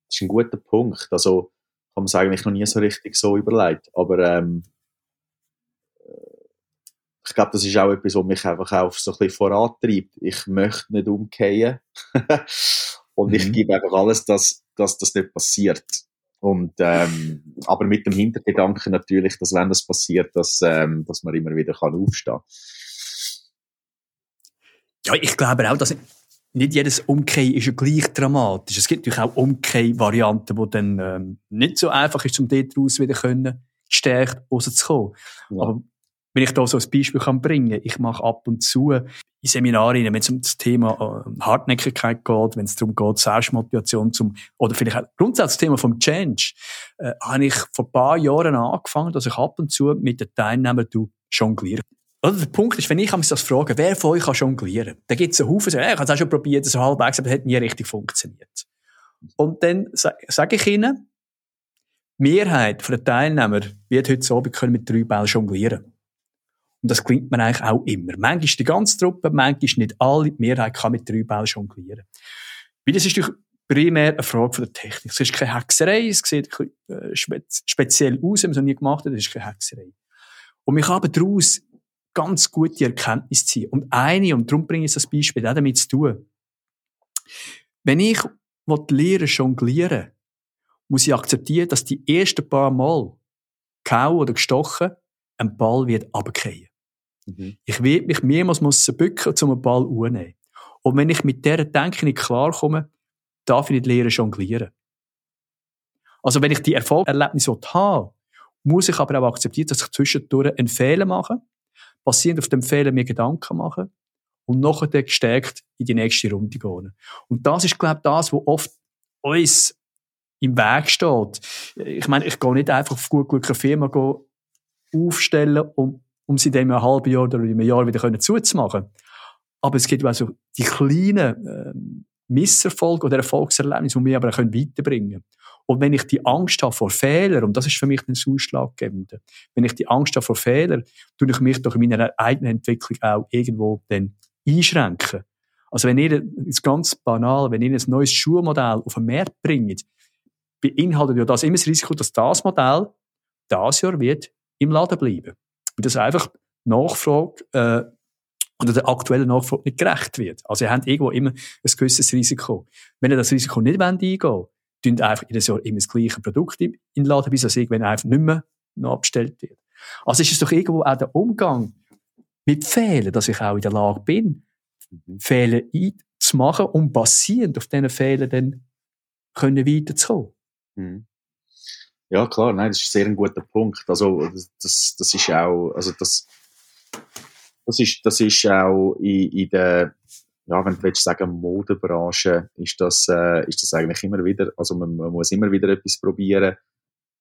das ist ein guter Punkt. Also, ich habe es eigentlich noch nie so richtig so überlegt. Aber ähm, ich glaube, das ist auch etwas, was mich einfach auch so ein bisschen vorantreibt. Ich möchte nicht umkehren. Und mhm. ich gebe einfach alles, dass, dass das nicht passiert. Und, ähm, aber mit dem Hintergedanken natürlich, dass wenn das passiert, dass, ähm, dass man immer wieder kann aufstehen kann. Ja, ich glaube auch, dass nicht jedes Umkehren ist ja gleich dramatisch. Es gibt natürlich auch Umkehr-Varianten, die dann ähm, nicht so einfach ist, um dort raus wieder können, gestärkt rauszukommen. Ja. Aber wenn ich da so ein Beispiel kann bringen ich mache ab und zu in Seminaren, wenn es um das Thema äh, Hartnäckigkeit geht, wenn es darum geht, Selbstmotivation zum, oder vielleicht auch grundsätzlich das Thema vom Change, äh, habe ich vor ein paar Jahren angefangen, dass ich ab und zu mit den Teilnehmern jongliere. Oder der Punkt ist, wenn ich mich das frage, wer von euch kann jonglieren? Da gibt es einen Haufen, ja, ich habe es auch schon probiert, so halbwegs, aber es hat nie richtig funktioniert. Und dann sage ich ihnen, die Mehrheit der Teilnehmer wird heute so, wir können mit drei Bällen jonglieren. Und das klingt man eigentlich auch immer. Manchmal die ganze Truppe, manchmal nicht alle. Die Mehrheit kann mit drei Bällen jonglieren. Weil das ist durch primär eine Frage von der Technik. Es ist keine Hexerei, es sieht ein bisschen äh, speziell aus, wenn man es noch nie gemacht hat, es ist keine Hexerei. Und wir haben daraus ganz gute Erkenntnisse ziehen. Und eine, und darum bringe ich das Beispiel auch damit zu tun. Wenn ich lernen jonglieren muss ich akzeptieren, dass die ersten paar Mal gehauen oder gestochen ein Ball wird abkehren. Mhm. Ich werde mich mehrmals müssen bücken, um einen Ball aufzunehmen. Und wenn ich mit dieser Denke nicht klarkomme, darf ich nicht lernen jonglieren. Also wenn ich die Erfolgserlebnisse habe, muss ich aber auch akzeptieren, dass ich zwischendurch einen Fehler mache, basierend auf dem Fehler mir Gedanken mache und nachher gestärkt in die nächste Runde gehen. Und das ist, glaube ich, das, was oft uns im Weg steht. Ich meine, ich gehe nicht einfach auf gut Glück eine Firma aufstellen und um sie dann in einem halben Jahr oder in einem Jahr wieder können zuzumachen. Aber es gibt also die kleinen äh, Misserfolge oder Erfolgserlebnisse, die wir aber auch weiterbringen können. Und wenn ich die Angst habe vor Fehlern, und das ist für mich ein Ausschlaggebende, wenn ich die Angst habe vor Fehlern, tue ich mich in meiner eigenen Entwicklung auch irgendwo dann einschränken. Also wenn ihr, ist ganz banal, wenn ihr ein neues Schulmodell auf den Markt bringt, beinhaltet ja das immer das Risiko, dass das Modell das Jahr wird im Laden bleiben und das einfach Nachfrage äh, oder der aktuellen Nachfrage nicht gerecht wird. Also ihr habt irgendwo immer ein gewisses Risiko. Wenn ihr das Risiko nicht eingehen wollt, tun einfach jedes Jahr immer das gleiche Produkt in den Laden, bis es irgendwann einfach nicht mehr noch abgestellt wird. Also ist es doch irgendwo auch der Umgang mit Fehlern, dass ich auch in der Lage bin, mhm. Fehler zu machen und basierend auf diesen Fehlern dann können weiterzukommen. Mhm. Ja, klar, nein, das ist sehr ein guter Punkt. Also, das, das ist auch, also das, das ist, das ist auch in, in der, ja, wenn du willst sagen, Modebranche, ist das, äh, ist das eigentlich immer wieder, also man, man muss immer wieder etwas probieren.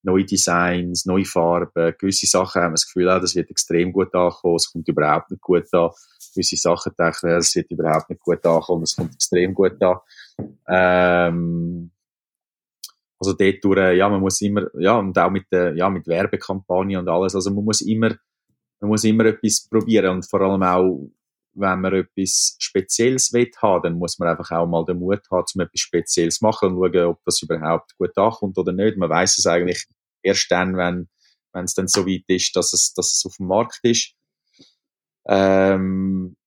Neue Designs, neue Farben, gewisse Sachen haben wir das Gefühl, auch, das wird extrem gut ankommen, es kommt überhaupt nicht gut an. Gewisse Sachen denken es wird überhaupt nicht gut ankommen, es kommt extrem gut an. Ähm, also dort durch, ja, man muss immer, ja, und auch mit der, ja, mit Werbekampagne und alles, also man muss immer, man muss immer etwas probieren und vor allem auch, wenn man etwas Spezielles will haben, dann muss man einfach auch mal den Mut haben, um etwas Spezielles zu machen und schauen, ob das überhaupt gut ankommt oder nicht. Man weiß es eigentlich erst dann, wenn, wenn es dann so weit ist, dass es, dass es auf dem Markt ist. Ähm,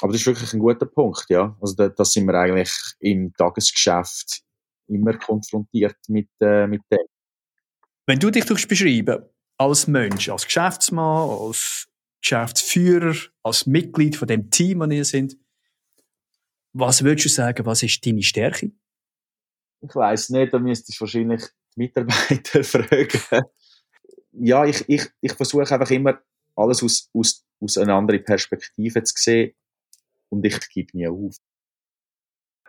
aber das ist wirklich ein guter Punkt, ja. Also da, da sind wir eigentlich im Tagesgeschäft immer konfrontiert mit, äh, mit dem. Wenn du dich beschreiben als Mensch, als Geschäftsmann, als Geschäftsführer, als Mitglied von dem Team, das ihr sind, was würdest du sagen, was ist deine Stärke? Ich weiß nicht, da müsstest du wahrscheinlich die Mitarbeiter fragen. ja, ich, ich, ich versuche einfach immer alles aus, aus, aus einer anderen Perspektive zu sehen und ich gebe nie auf.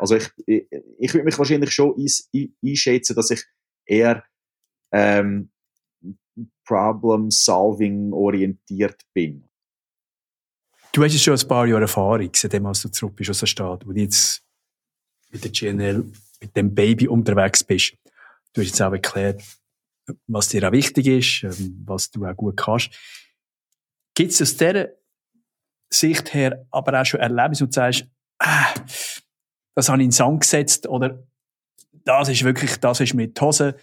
Also ich, ich, ich würde mich wahrscheinlich schon einschätzen, dass ich eher ähm, Problem-Solving orientiert bin. Du hast jetzt schon ein paar Jahre Erfahrung, seitdem als du zurück bist aus der Stadt, wo du jetzt mit der GNL, mit dem Baby unterwegs bist. Du hast jetzt auch erklärt, was dir auch wichtig ist, ähm, was du auch gut kannst. Gibt es aus dieser Sicht her aber auch schon Erlebnisse, wo du sagst, ah, das habe ich in den Sand gesetzt oder das ist wirklich, das ist mit Hose,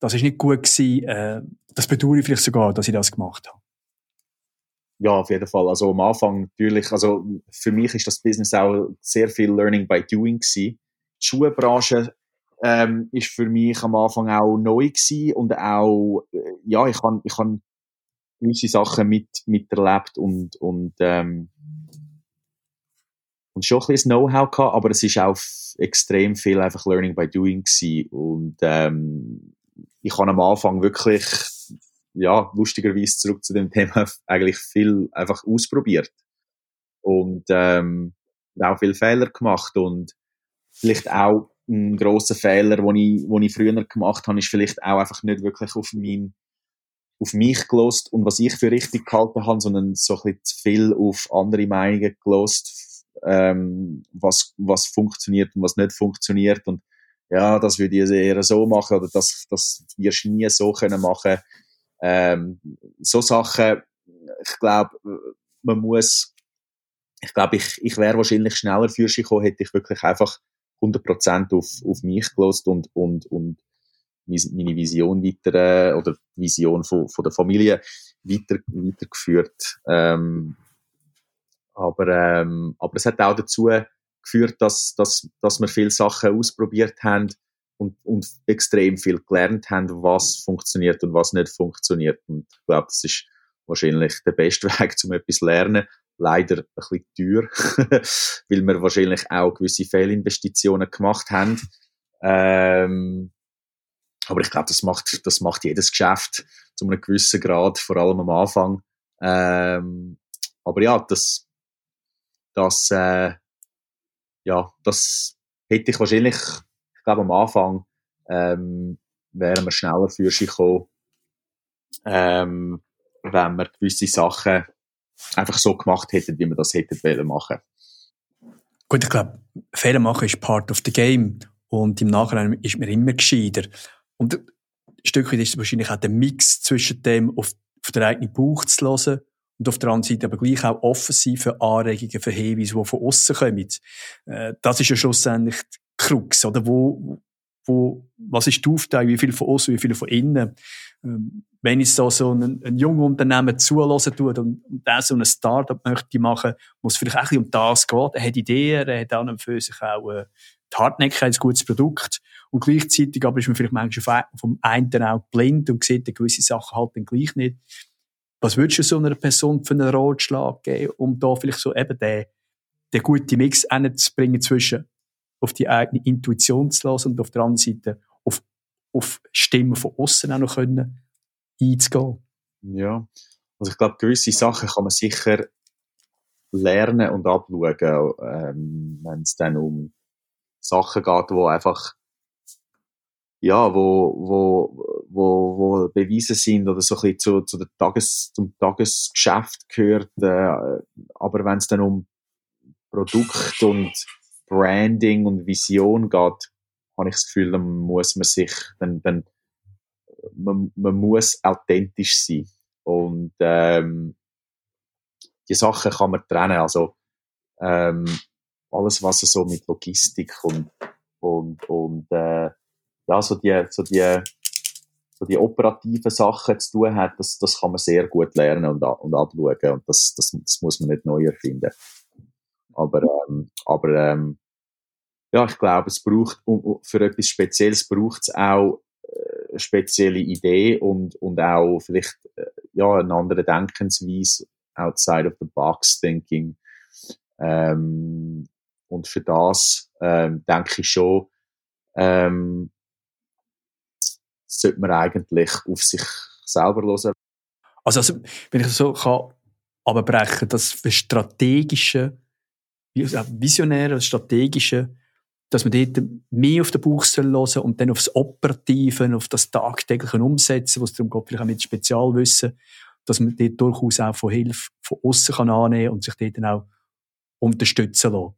das ist nicht gut gewesen, äh, das bedauere ich vielleicht sogar, dass ich das gemacht habe. Ja, auf jeden Fall. Also am Anfang natürlich, also für mich ist das Business auch sehr viel Learning by Doing gewesen. Die Schuhbranche ähm, ist für mich am Anfang auch neu gewesen und auch, äh, ja, ich habe ich hab gewisse Sachen mit, miterlebt und, und, ähm, und schon ein bisschen Know-how gehabt, aber es ist auch extrem viel einfach Learning by Doing gewesen. Und ähm, ich habe am Anfang wirklich, ja, lustigerweise zurück zu dem Thema, eigentlich viel einfach ausprobiert. Und ähm, auch viel Fehler gemacht. Und vielleicht auch ein grosser Fehler, den ich, den ich früher gemacht habe, ist vielleicht auch einfach nicht wirklich auf mein, auf mich gelost und was ich für richtig gehalten habe, sondern so ein bisschen zu viel auf andere Meinungen gelost, ähm, was, was funktioniert und was nicht funktioniert und ja, das würde ich eher so machen oder das, das wirst du nie so können machen. Ähm, so Sachen, ich glaube, man muss, ich glaube, ich, ich wäre wahrscheinlich schneller für sich gekommen, hätte ich wirklich einfach 100% auf, auf mich gelost und, und, und meine Vision weiter, äh, oder die Vision von, von der Familie weiter, weitergeführt. Ähm, aber, ähm, aber es hat auch dazu geführt, dass, dass, dass wir viele Sachen ausprobiert haben und, und extrem viel gelernt haben, was funktioniert und was nicht funktioniert. Und ich glaube, das ist wahrscheinlich der beste Weg, um etwas zu lernen leider ein bisschen teuer, weil wir wahrscheinlich auch gewisse Fehlinvestitionen gemacht haben. Ähm, aber ich glaube, das macht, das macht jedes Geschäft zu einem gewissen Grad, vor allem am Anfang. Ähm, aber ja, das, das, äh, ja, das hätte ich wahrscheinlich, ich glaube, am Anfang ähm, wären wir schneller für sich gekommen, ähm, wenn wir gewisse Sachen einfach so gemacht hätten, wie wir das hätten wollen machen. Gut, ich glaube, Fehler machen ist part of the game und im Nachhinein ist man immer gescheiter. Und ein Stück weit ist es wahrscheinlich auch der Mix zwischen dem, auf, auf den eigenen Bauch zu hören und auf der anderen Seite aber gleich auch offen sein für Anregungen, für Hinweise, die von außen kommen. Äh, das ist ja schlussendlich die Krux, oder? Wo, wo, was ist die Aufteilung, wie viel von außen, wie viel von innen? Ähm, wenn ich so, so einen, einen jungen Unternehmen zulassen tue und, und der so ein Startup möchte machen, es vielleicht auch ein bisschen um das geht, er hat Ideen, er hat an für sich auch äh, die Hartnäckigkeit, ein gutes Produkt und gleichzeitig aber ist man vielleicht manchmal vom einen auch blind und sieht gewisse Sachen halt dann gleich nicht. Was würdest du so einer Person für einen Ratschlag geben, um da vielleicht so eben den, den guten Mix bringen zwischen auf die eigene Intuition zu lassen und auf der anderen Seite auf, auf Stimmen von außen auch noch können einzugehen. Ja, also ich glaube, gewisse Sachen kann man sicher lernen und abschauen, ähm, wenn es dann um Sachen geht, wo einfach ja, wo, wo, wo, wo bewiesen sind oder so ein bisschen zu, zu der Tages, zum Tagesgeschäft gehört. Äh, aber wenn es dann um Produkt und Branding und Vision geht, habe ich das Gefühl, dann muss man sich, dann, dann man, man muss authentisch sein. Und ähm, die Sachen kann man trennen. Also ähm, alles, was so mit Logistik und, und, und äh, ja, so die, so die, so die operativen Sachen zu tun hat, das, das kann man sehr gut lernen und, und abschauen. Und das, das, das muss man nicht neu erfinden. Aber, ähm, aber ähm, ja, ich glaube, es braucht, für etwas Spezielles braucht es auch eine spezielle Idee und, und auch vielleicht äh, ja, eine andere Denkensweise, outside of the box thinking. Ähm, und für das ähm, denke ich schon, ähm, sollte man eigentlich auf sich selber hören. Also, also wenn ich so kann abbrechen, das für strategische, visionäre, strategische, dass man dort mehr auf den Bauch hören soll und dann aufs Operative, auf das tagtägliche Umsetzen, was darum geht, vielleicht auch mit Spezialwissen, dass man dort durchaus auch von Hilfe von außen kann annehmen und sich dort dann auch unterstützen lassen.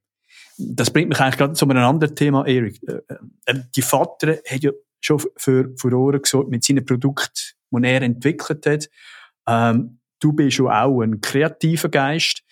Das bringt mich eigentlich gerade zu einem anderen Thema, Erik. Äh, äh, die Vater hat ja schon für Furore gesorgt mit seinen Produkten, die er entwickelt hat. Ähm, du bist ja auch ein kreativer Geist.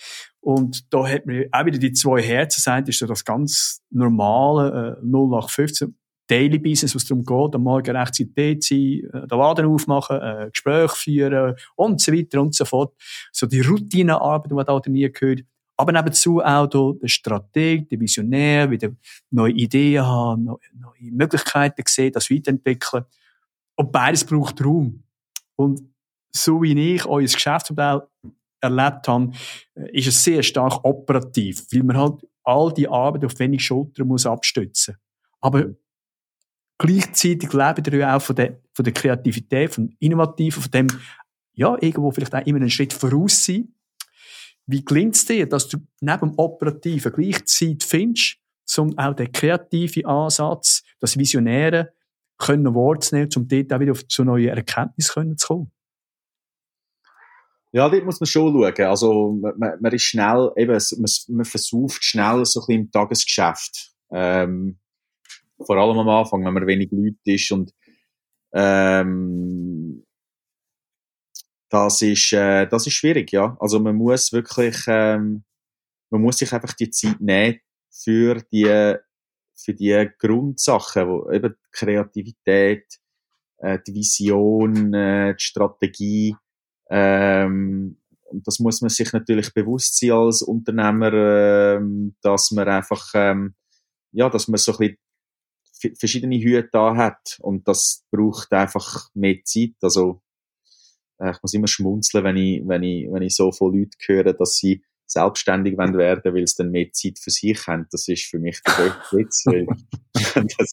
Und da hat man auch wieder die zwei Herzen sein, ist so das ganz normale äh, 0815 Daily Business, was darum geht, am Morgen rechtzeitig sein, äh, den Laden aufmachen, äh, Gespräche führen und so weiter und so fort. So die Routinearbeit, die man da nie gehört. Aber nebenzu auch da der Strateg, der Visionär, wieder neue Ideen haben, neue, neue Möglichkeiten sehen, das weiterentwickeln. Und beides braucht Raum. Und so wie ich euer Geschäftsmodell erlebt habe, äh, ist es sehr stark operativ, weil man halt all die Arbeit auf wenig Schultern muss abstützen. Aber gleichzeitig leben wir ja auch von der, von der Kreativität, von Innovativen, von dem, ja, irgendwo vielleicht auch immer einen Schritt voraus sein. Wie gelingt es dir, dass du neben dem Operativen gleichzeitig findest, um auch den kreativen Ansatz, das Visionäre, können Wort zu nehmen, um dort auch wieder zu neuen Erkenntnissen zu kommen? Ja, dort muss man schon schauen. Also, man, man ist schnell, eben, man, man versucht schnell so ein bisschen im Tagesgeschäft. Ähm, vor allem am Anfang, wenn man wenig Leute ist und, ähm, das ist, äh, das ist schwierig, ja. Also, man muss wirklich, ähm, man muss sich einfach die Zeit nehmen für die, für die Grundsachen, wo eben die Kreativität, äh, die Vision, äh, die Strategie, ähm, das muss man sich natürlich bewusst sein als Unternehmer, ähm, dass man einfach, ähm, ja, dass man so ein bisschen verschiedene Hüte da hat und das braucht einfach mehr Zeit. Also ich muss immer schmunzeln, wenn ich, wenn ich, wenn ich so von Leuten höre, dass sie selbstständig werden wollen, weil sie dann mehr Zeit für sich haben. Das ist für mich der größte Witz. das,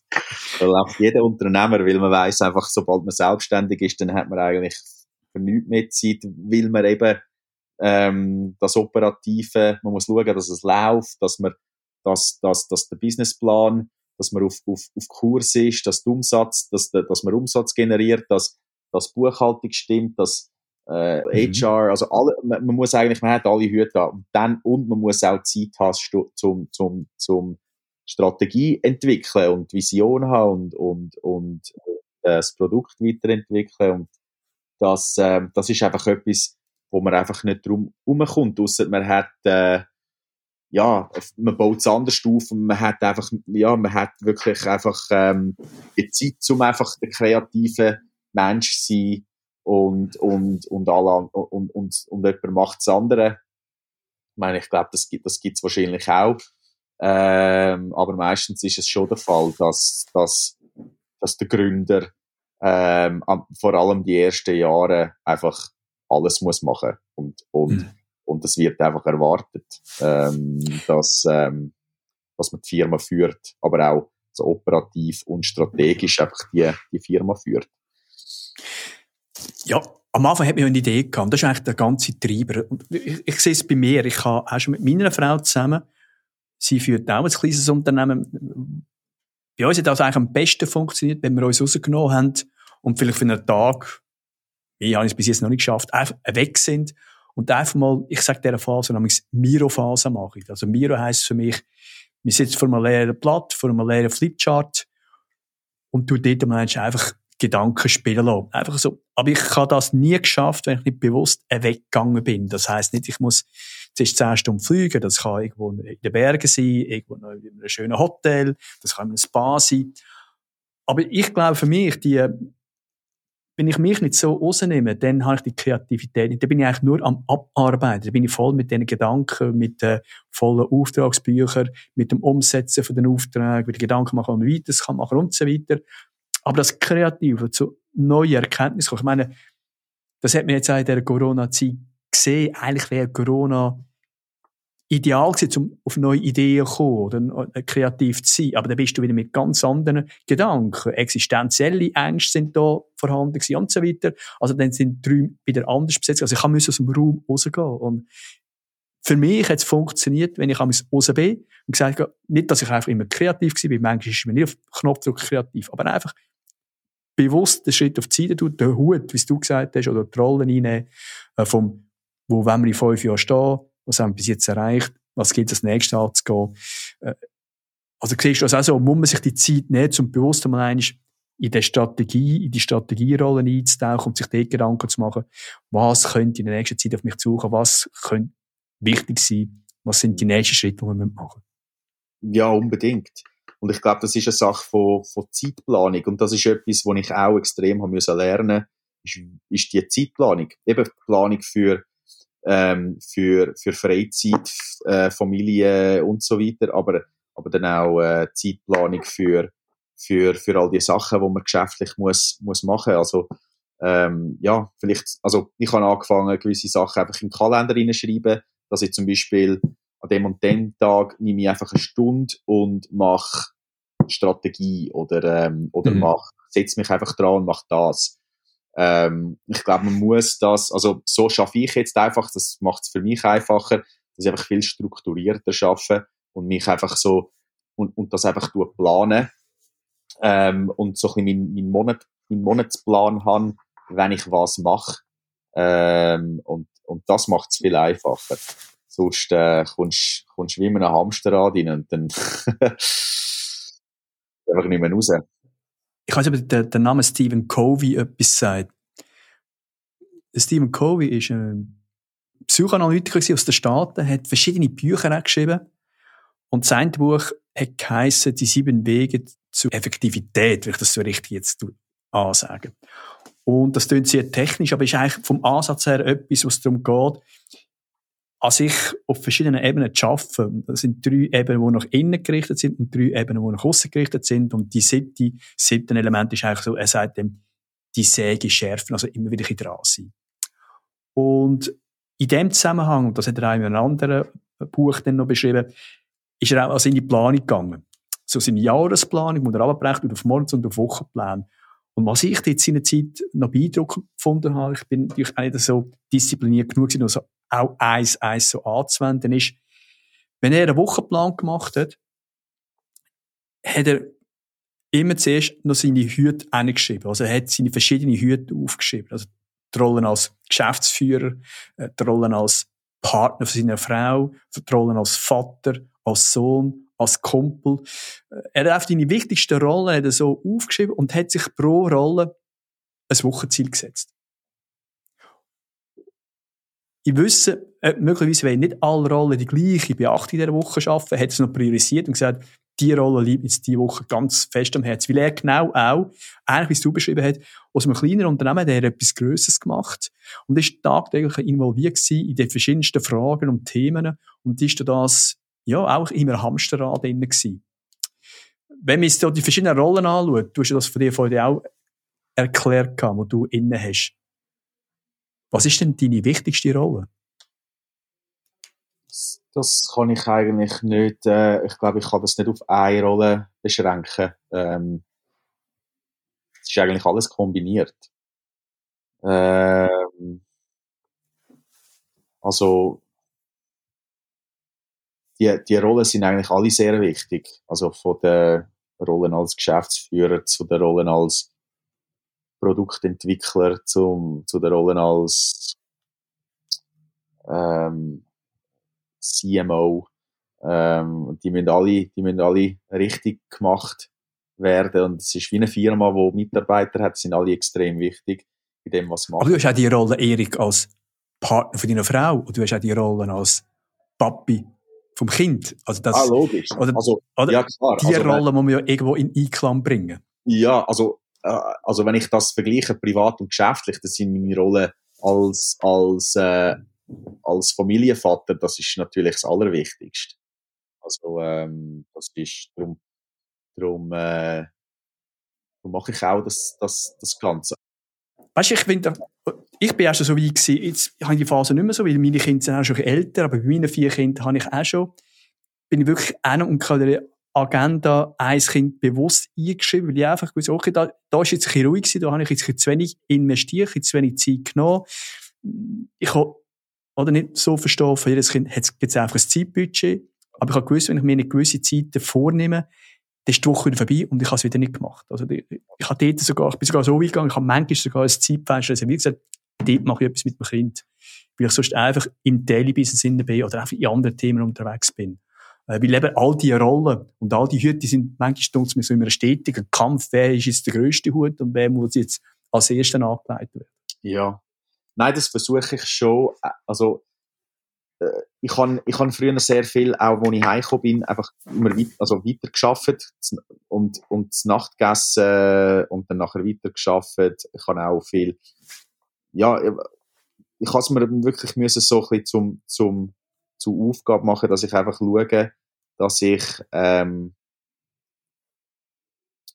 da läuft jeder Unternehmer, weil man weiß einfach, sobald man selbstständig ist, dann hat man eigentlich für nichts mehr Zeit, weil man eben ähm, das Operative, man muss schauen, dass es läuft, dass man, dass, dass, dass der Businessplan, dass man auf, auf, auf Kurs ist, dass der Umsatz, dass, dass man Umsatz generiert, dass, dass Buchhaltung stimmt, dass äh, mhm. HR, also alle, man, man, muss eigentlich, man hat alle Hüte da. Und dann, und man muss auch Zeit haben zum, zum, zum Strategie entwickeln und Vision haben und, und, und äh, das Produkt weiterentwickeln und das, äh, das ist einfach etwas, wo man einfach nicht drum herumkommt, ausser man hat, äh, ja, man baut es anders auf und man hat einfach, ja, man hat wirklich einfach ähm, die Zeit, um einfach der kreative Mensch sein und, und, und, alle, und, und, und jemand macht das andere. Ich meine, ich glaube, das gibt das gibt's wahrscheinlich auch. Ähm, aber meistens ist es schon der Fall, dass, dass, dass der Gründer ähm, vor allem die ersten Jahre einfach alles muss machen und und mhm. und es wird einfach erwartet, ähm, dass ähm, dass man die Firma führt, aber auch so operativ und strategisch einfach die die Firma führt. Ja, am Anfang hat ja eine Idee gehabt. Das ist eigentlich der ganze Treiber. Und ich, ich sehe es bei mir. Ich habe auch schon mit meiner Frau zusammen. Sie führt auch ein kleines Unternehmen. Bei uns hat das eigentlich am besten funktioniert, wenn wir uns rausgenommen haben und vielleicht für einen Tag, ich habe es bis jetzt noch nicht geschafft, einfach weg sind und einfach mal, ich sage dieser Phase nämlich Miro-Phase mache. Also Miro heisst für mich, wir sitzen vor einem leeren Blatt, vor einem leeren Flipchart und du dort Menschen einfach Gedanken spielen lassen. Einfach so. Aber ich habe das nie geschafft, wenn ich nicht bewusst weggegangen bin. Das heisst nicht, ich muss zuerst zehn Stunden fliegen. Das kann irgendwo in den Bergen sein, irgendwo in einem schönen Hotel. Das kann in einem Spa sein. Aber ich glaube für mich, die, wenn ich mich nicht so rausnehme, dann habe ich die Kreativität nicht. Dann bin ich eigentlich nur am Abarbeiten. Dann bin ich voll mit den Gedanken, mit den vollen Auftragsbüchern, mit dem Umsetzen von den Aufträgen, mit den Gedanken machen, wie man weiter kann und so weiter. Aber das Kreative zu neuen Erkenntnissen Ich meine, das hat man jetzt auch in dieser Corona-Zeit gesehen. Eigentlich wäre Corona ideal gewesen, um auf neue Ideen zu kommen oder äh, kreativ zu sein. Aber dann bist du wieder mit ganz anderen Gedanken. Existenzielle Ängste sind da vorhanden und so weiter. Also dann sind die Räume wieder anders besetzt. Also ich musste aus dem Raum rausgehen. Und für mich hat es funktioniert, wenn ich raus bin und gesagt habe, nicht, dass ich einfach immer kreativ war, manchmal ist man nicht auf Knopfdruck kreativ, aber einfach bewusst den Schritt auf die Seite tun, den Hut, wie du gesagt hast, oder die Rollen einnehmen, äh, vom, wo wollen wir in fünf Jahren stehen, was haben wir bis jetzt erreicht, was gibt es als nächstes anzugehen. Äh, also siehst du das auch so, muss man sich die Zeit nehmen, zum bewusst mal in die Strategie, in die Strategierollen einzutauchen und sich dort Gedanken zu machen, was könnte in der nächsten Zeit auf mich zukommen, was könnte wichtig sein, was sind die nächsten Schritte, die wir machen müssen. Ja, unbedingt. Und ich glaube, das ist eine Sache von, von Zeitplanung. Und das ist etwas, was ich auch extrem haben müssen lernen ist, ist die Zeitplanung. Eben Planung für ähm, für, für Freizeit, äh, Familie und so weiter, aber, aber dann auch äh, Zeitplanung für, für, für all die Sachen, die man geschäftlich muss, muss machen. Also, ähm, ja, vielleicht, also ich habe angefangen, gewisse Sachen einfach im Kalender reinschreiben, dass ich zum Beispiel an dem und dem Tag nehme ich einfach eine Stunde und mache Strategie oder, ähm, oder mhm. mach, setze mich einfach dran und mache das. Ähm, ich glaube, man muss das, also so schaffe ich jetzt einfach, das macht es für mich einfacher, dass ich einfach viel strukturierter schaffe und mich einfach so, und, und das einfach planen ähm, und so ein bisschen meinen mein Monat, mein Monatsplan habe, wenn ich was mache. Ähm, und, und das macht es viel einfacher. Sonst äh, kommst du wie in einem Hamsterrad rein und dann einfach nicht mehr raus ich weiß nicht, ob der, der Name Stephen Covey etwas sagt. Stephen Covey ist ein Psychoanalytiker aus den Staaten, hat verschiedene Bücher geschrieben. Und sein Buch hat die sieben Wege zur Effektivität, wenn ich das so richtig jetzt ansage. Und das klingt sehr technisch, aber ist eigentlich vom Ansatz her etwas, was darum geht, an sich auf verschiedenen Ebenen zu arbeiten. Das sind drei Ebenen, die nach innen gerichtet sind und drei Ebenen, die nach außen gerichtet sind. Und die siebte, siebte Element ist eigentlich so, er sagt dem, die Säge schärfen, also immer wieder dran sein. Und in dem Zusammenhang, und das hat er auch in einem anderen Buch dann noch beschrieben, ist er auch in die Planung gegangen. So seine Jahresplanung, die er abbrecht, auf Monats- und auf Wochenplan. Und was ich jetzt in der Zeit noch beeindruckend gefunden habe, ich bin natürlich auch nicht so diszipliniert genug gewesen, also auch eins, eins so anzuwenden, ist, wenn er einen Wochenplan gemacht hat, hat er immer zuerst noch seine Hüte eingeschrieben. Also er hat seine verschiedenen Hüte aufgeschrieben. Also die Rollen als Geschäftsführer, äh, die Rollen als Partner von seiner Frau, die Rollen als Vater, als Sohn, als Kumpel. Äh, er hat auf seine wichtigsten Rollen so aufgeschrieben und hat sich pro Rolle ein Wochenziel gesetzt ich wüsste, möglicherweise wollen nicht alle Rollen die gleiche Beachtung dieser Woche schaffen, hat es noch priorisiert und gesagt, die Rolle liegt jetzt diese Woche ganz fest am Herzen. Weil er genau auch, eigentlich wie es du beschrieben hast, aus einem kleinen Unternehmen hat er etwas Größeres gemacht und ist tagtäglich involviert gewesen in den verschiedensten Fragen und Themen und ist da das, ja, auch immer Hamsterrad drin gewesen. Wenn man jetzt die verschiedenen Rollen anschaut, du hast ja das von dir vorhin auch erklärt, wo du inne hast. Was ist denn deine wichtigste Rolle? Das kann ich eigentlich nicht, äh, ich glaube, ich kann das nicht auf eine Rolle beschränken. Ähm, es ist eigentlich alles kombiniert. Ähm, also, die, die Rollen sind eigentlich alle sehr wichtig. Also von der Rollen als Geschäftsführer zu der Rollen als Produktentwickler zum, zu der Rolle als ähm, CMO. Ähm, die, müssen alle, die müssen alle richtig gemacht werden. Und es ist wie eine Firma, die Mitarbeiter hat, sind alle extrem wichtig in dem, was sie machen. Aber du hast auch die Rolle, Erik, als Partner von deiner Frau und du hast auch die Rolle als Papi vom Kind. Also das, ah, logisch. Oder, also, oder ja, klar. Die also, Rolle muss man ja irgendwo in Einklang bringen. Ja, also also wenn ich das vergleiche, privat und geschäftlich, das sind meine Rollen als, als, äh, als Familienvater, das ist natürlich das Allerwichtigste. Also, ähm, das ist darum, darum, äh, darum mache ich auch das, das, das Ganze. Weißt du, ich finde, ich bin schon so weit gewesen, jetzt habe ich die Phase nicht mehr so, weil meine Kinder sind auch schon älter, aber bei meinen vier Kindern habe ich auch schon, bin ich wirklich noch und kann Agenda ein Kind bewusst eingeschrieben, weil ich einfach gewusst, okay, da, da ist jetzt ein bisschen ruhig gewesen, da habe ich jetzt ein zu wenig investiert, ein zu wenig Zeit genommen. Ich habe, oder nicht so verstehen, für jedes Kind gibt es einfach ein Zeitbudget, aber ich habe gewusst, wenn ich mir eine gewisse Zeit vornehme, dann ist die Woche wieder vorbei und ich habe es wieder nicht gemacht. Also, ich habe dort sogar, ich bin sogar so weit gegangen, ich habe manchmal sogar ein Zeitfenster reserviert gesagt, dort mache ich etwas mit dem Kind. Weil ich sonst einfach im Daily Business bin oder einfach in anderen Themen unterwegs bin. Äh, weil eben all diese Rollen und all die Hüte sind manchmal mit so in einem stetigen Kampf, wer ist jetzt der grösste Hut und wer muss jetzt als Erster angeleitet werden. Ja. Nein, das versuche ich schon. Äh, also, äh, ich habe ich hab früher sehr viel, auch als ich heimgekommen bin, einfach immer weiter, also weiter geschafft und, und das Nacht gegessen und dann nachher weiter geschafft. Ich habe auch viel, ja, ich habe es mir wirklich müssen so ein bisschen zum, zum, zur Aufgabe machen, dass ich einfach schaue, dass ich, ähm,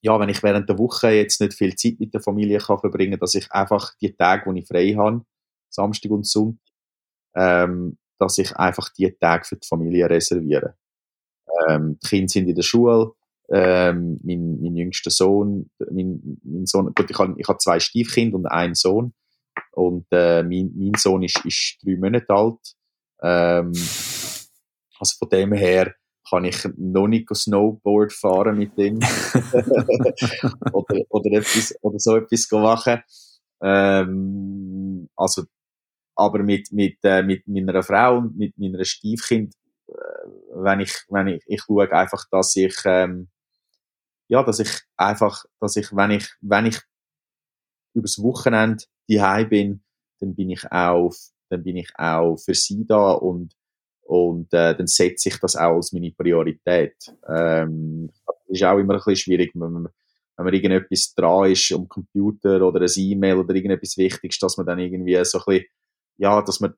ja, wenn ich während der Woche jetzt nicht viel Zeit mit der Familie kann verbringen, dass ich einfach die Tage, wo ich frei habe, Samstag und Sonntag, ähm, dass ich einfach die Tage für die Familie reserviere. Ähm, die Kinder sind in der Schule, ähm, mein, mein jüngster Sohn, mein, mein Sohn, gut, ich habe ich hab zwei Stiefkinder und einen Sohn und äh, mein, mein Sohn ist, ist drei Monate alt. Ähm, also von dem her kann ich noch nicht Snowboard fahren mit ihm oder, oder, etwas, oder so etwas machen. Ähm, also, aber mit, mit, äh, mit meiner Frau und mit meiner Stiefkind, äh, wenn ich, wenn ich, ich schaue einfach, dass ich, ähm, ja, dass ich einfach, dass ich, wenn ich, wenn ich übers Wochenende die bin, dann bin ich auch, dann bin ich auch für sie da und und äh, dann setze ich das auch als meine Priorität. Ähm, ist auch immer ein bisschen schwierig, wenn man, wenn man irgendetwas dran ist, um Computer oder ein E-Mail oder irgendetwas Wichtiges, dass man dann irgendwie so ein bisschen, ja, dass man,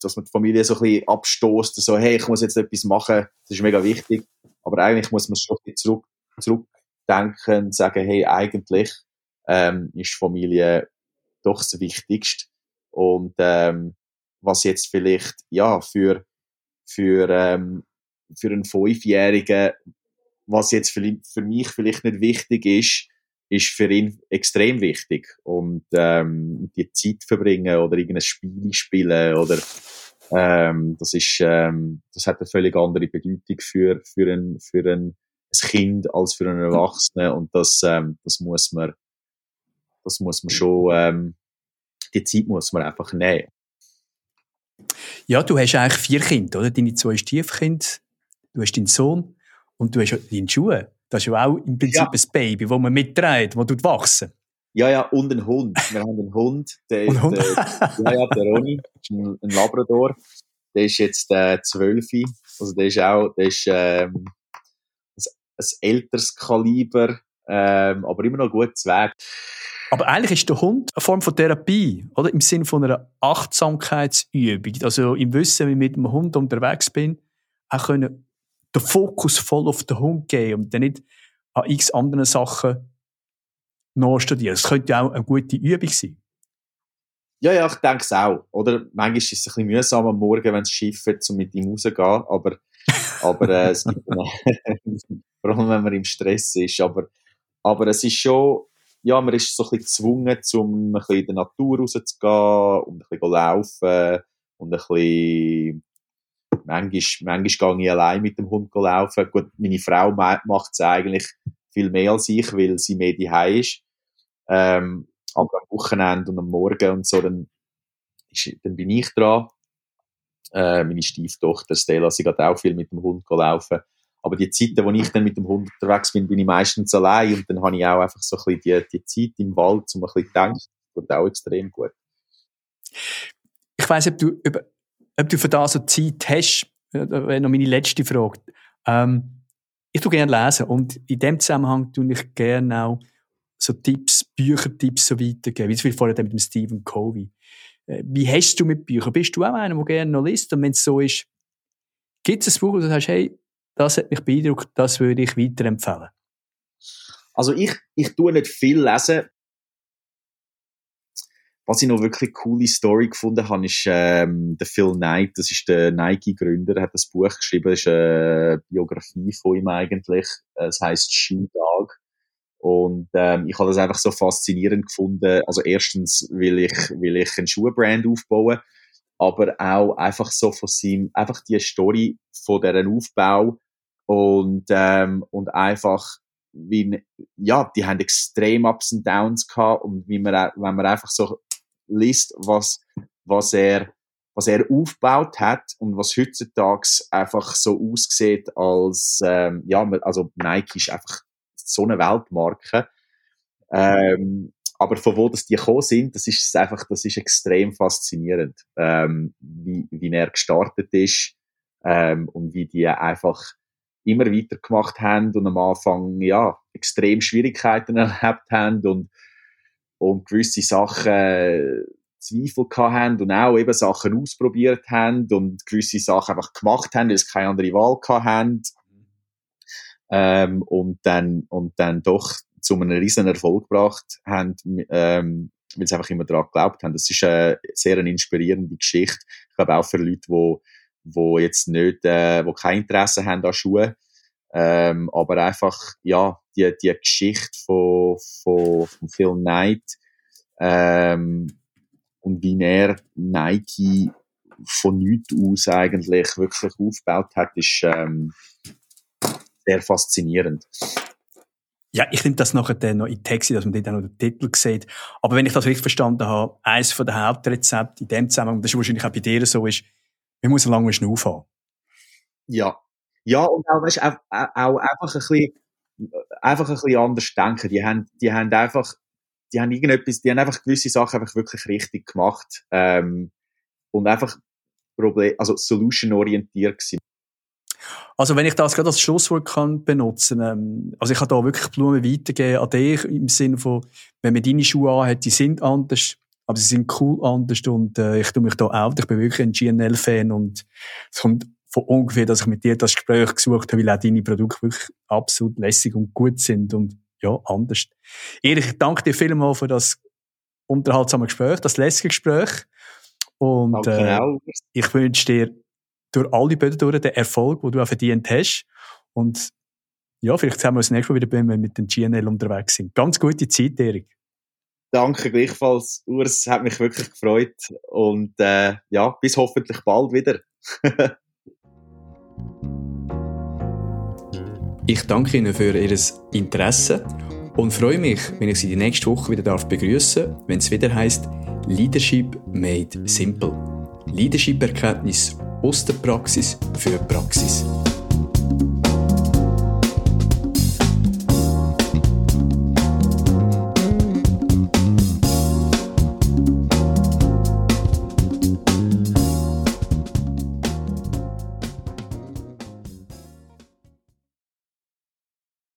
dass man die Familie so ein bisschen abstoßt, so, hey, ich muss jetzt etwas machen, das ist mega wichtig. Aber eigentlich muss man schon ein bisschen zurück, zurückdenken und sagen, hey, eigentlich ähm, ist Familie doch das Wichtigste. Und ähm, was jetzt vielleicht ja für für, ähm, für einen Fünfjährigen, was jetzt für, für mich vielleicht nicht wichtig ist, ist für ihn extrem wichtig. Und ähm, die Zeit verbringen oder irgendein Spiel spielen oder ähm, das ist, ähm, das hat eine völlig andere Bedeutung für, für, ein, für ein, ein Kind als für einen Erwachsenen und das, ähm, das muss man, das muss man schon, ähm, die Zeit muss man einfach nehmen. Ja, du hast eigentlich vier Kinder, oder? Deine zwei Stiefkinder, du hast deinen Sohn und du hast deine Schuhe. Das ist ja auch im Prinzip ja. ein Baby, das man mitträgt, das tut wachsen. Ja, ja, und ein Hund. Wir haben einen Hund, der ist, Hund? Äh, ja, ja, der Ronny, ein, ein Labrador. Der ist jetzt äh, zwölf. Also der ist auch, der ist ähm, ein, ein älteres Kaliber, ähm, aber immer noch gut Weg. Aber eigentlich ist der Hund eine Form von Therapie, oder? Im Sinne von einer Achtsamkeitsübung. Also im Wissen, wenn ich mit dem Hund unterwegs bin, auch können den Fokus voll auf den Hund geben und dann nicht an x anderen Sachen nachstudieren. Das könnte auch eine gute Übung sein. Ja, ja, ich denke es auch. Oder manchmal ist es ein bisschen mühsam am Morgen, wenn es schifft, um mit ihm rauszugehen. Aber, aber äh, es gibt vor allem, wenn man im Stress ist. Aber, aber es ist schon, ja, man ist so ein bisschen gezwungen, um ein bisschen in der Natur rauszugehen und ein bisschen laufen und ein bisschen manchmal, manchmal gehe ich allein mit dem Hund laufen. Gut, meine Frau macht es eigentlich viel mehr als ich, weil sie mehr die ist. Ähm, aber am Wochenende und am Morgen und so, dann, ist, dann bin ich dran. Äh, meine Stieftochter Stella, sie geht auch viel mit dem Hund laufen. Aber die Zeiten, wo ich dann mit dem Hund unterwegs bin, bin ich meistens allein und dann habe ich auch einfach so ein bisschen die, die Zeit im Wald, um ein bisschen zu denken. Das tut auch extrem gut. Ich weiss, ob du, ob, ob du für das so Zeit hast, wäre noch meine letzte Frage. Ähm, ich tue gerne lesen und in dem Zusammenhang tue ich gerne auch so Tipps, Büchertipps so weitergeben, wie zum Beispiel vorher mit dem Stephen Covey. Äh, wie hast du mit Büchern? Bist du auch einer, der gerne noch liest? Und wenn es so ist, gibt es ein Buch, wo du sagst, hey, das hat mich beeindruckt, das würde ich weiterempfehlen. Also ich, ich tue nicht viel lesen. was ich noch wirklich coole Story gefunden habe, ist ähm, der Phil Knight, das ist der Nike-Gründer, er hat das Buch geschrieben, das ist eine Biografie von ihm eigentlich, es heißt Shoe Dog. Und ähm, ich habe das einfach so faszinierend gefunden. Also erstens will ich, will ich einen Schuhbrand aufbauen, aber auch einfach so von seinem, einfach die Story von deren Aufbau und ähm, und einfach wie, ja, die haben extrem Ups und Downs gehabt und wie man, wenn man einfach so liest, was, was er, was er aufgebaut hat und was heutzutage einfach so aussieht als, ähm, ja, also Nike ist einfach so eine Weltmarke. Ähm, aber von wo das die gekommen sind, das ist einfach, das ist extrem faszinierend, ähm, wie, wie er gestartet ist ähm, und wie die einfach immer weiter gemacht haben und am Anfang ja extrem Schwierigkeiten erlebt haben und und gewisse Sachen äh, Zweifel haben und auch eben Sachen ausprobiert haben und gewisse Sachen einfach gemacht haben, weil sie keine andere Wahl haben. Ähm, und dann, und dann doch zu einem riesen Erfolg gebracht haben, ähm, weil sie einfach immer daran geglaubt haben. Das ist eine sehr inspirierende Geschichte. Ich glaube auch für Leute, wo, wo jetzt nicht, äh, wo kein Interesse haben an Schuhen, ähm, aber einfach, ja, die, die Geschichte von, von, von Phil Knight, ähm, und wie er Nike von nichts aus eigentlich wirklich aufgebaut hat, ist ähm, sehr faszinierend. Ja, ich nehme das nachher dann noch in Texte, dass man dort auch noch den Titel sieht. Aber wenn ich das richtig verstanden habe, eines der Hauptrezepte in dem Zusammenhang, das ist wahrscheinlich auch bei dir so, ist, man muss einen langen Schnuff haben. Ja. Ja, und auch, weißt, auch, auch einfach ein bisschen, einfach ein bisschen anders denken. Die haben, die haben einfach die haben irgendetwas, die haben einfach gewisse Sachen einfach wirklich richtig gemacht ähm, und einfach Problem, also solution-orientiert gewesen. Also wenn ich das gerade als Schlusswort kann benutzen, ähm, also ich kann da wirklich Blumen weitergeben an dich im Sinne von, wenn man deine Schuhe anhat, die sind anders, aber sie sind cool anders und äh, ich tue mich da auch, ich bin wirklich ein GNL-Fan und es kommt von ungefähr, dass ich mit dir das Gespräch gesucht habe, weil auch deine Produkte wirklich absolut lässig und gut sind und ja, anders. Erich, ich danke dir vielmals für das unterhaltsame Gespräch, das lässige Gespräch. Und äh, ich wünsche dir durch alle Böden durch den Erfolg, den du auch verdient hast. Und ja, vielleicht sehen wir uns nächstes Mal wieder, wenn wir mit dem GNL unterwegs sind. Ganz gute Zeit, Erik. Danke gleichfalls, Urs. Hat mich wirklich gefreut. Und äh, ja, bis hoffentlich bald wieder. Ich danke Ihnen für Ihr Interesse und freue mich, wenn ich Sie die nächste Woche wieder darf wenn es wieder heißt Leadership made simple. Leadership-Erkenntnis aus der Praxis für Praxis.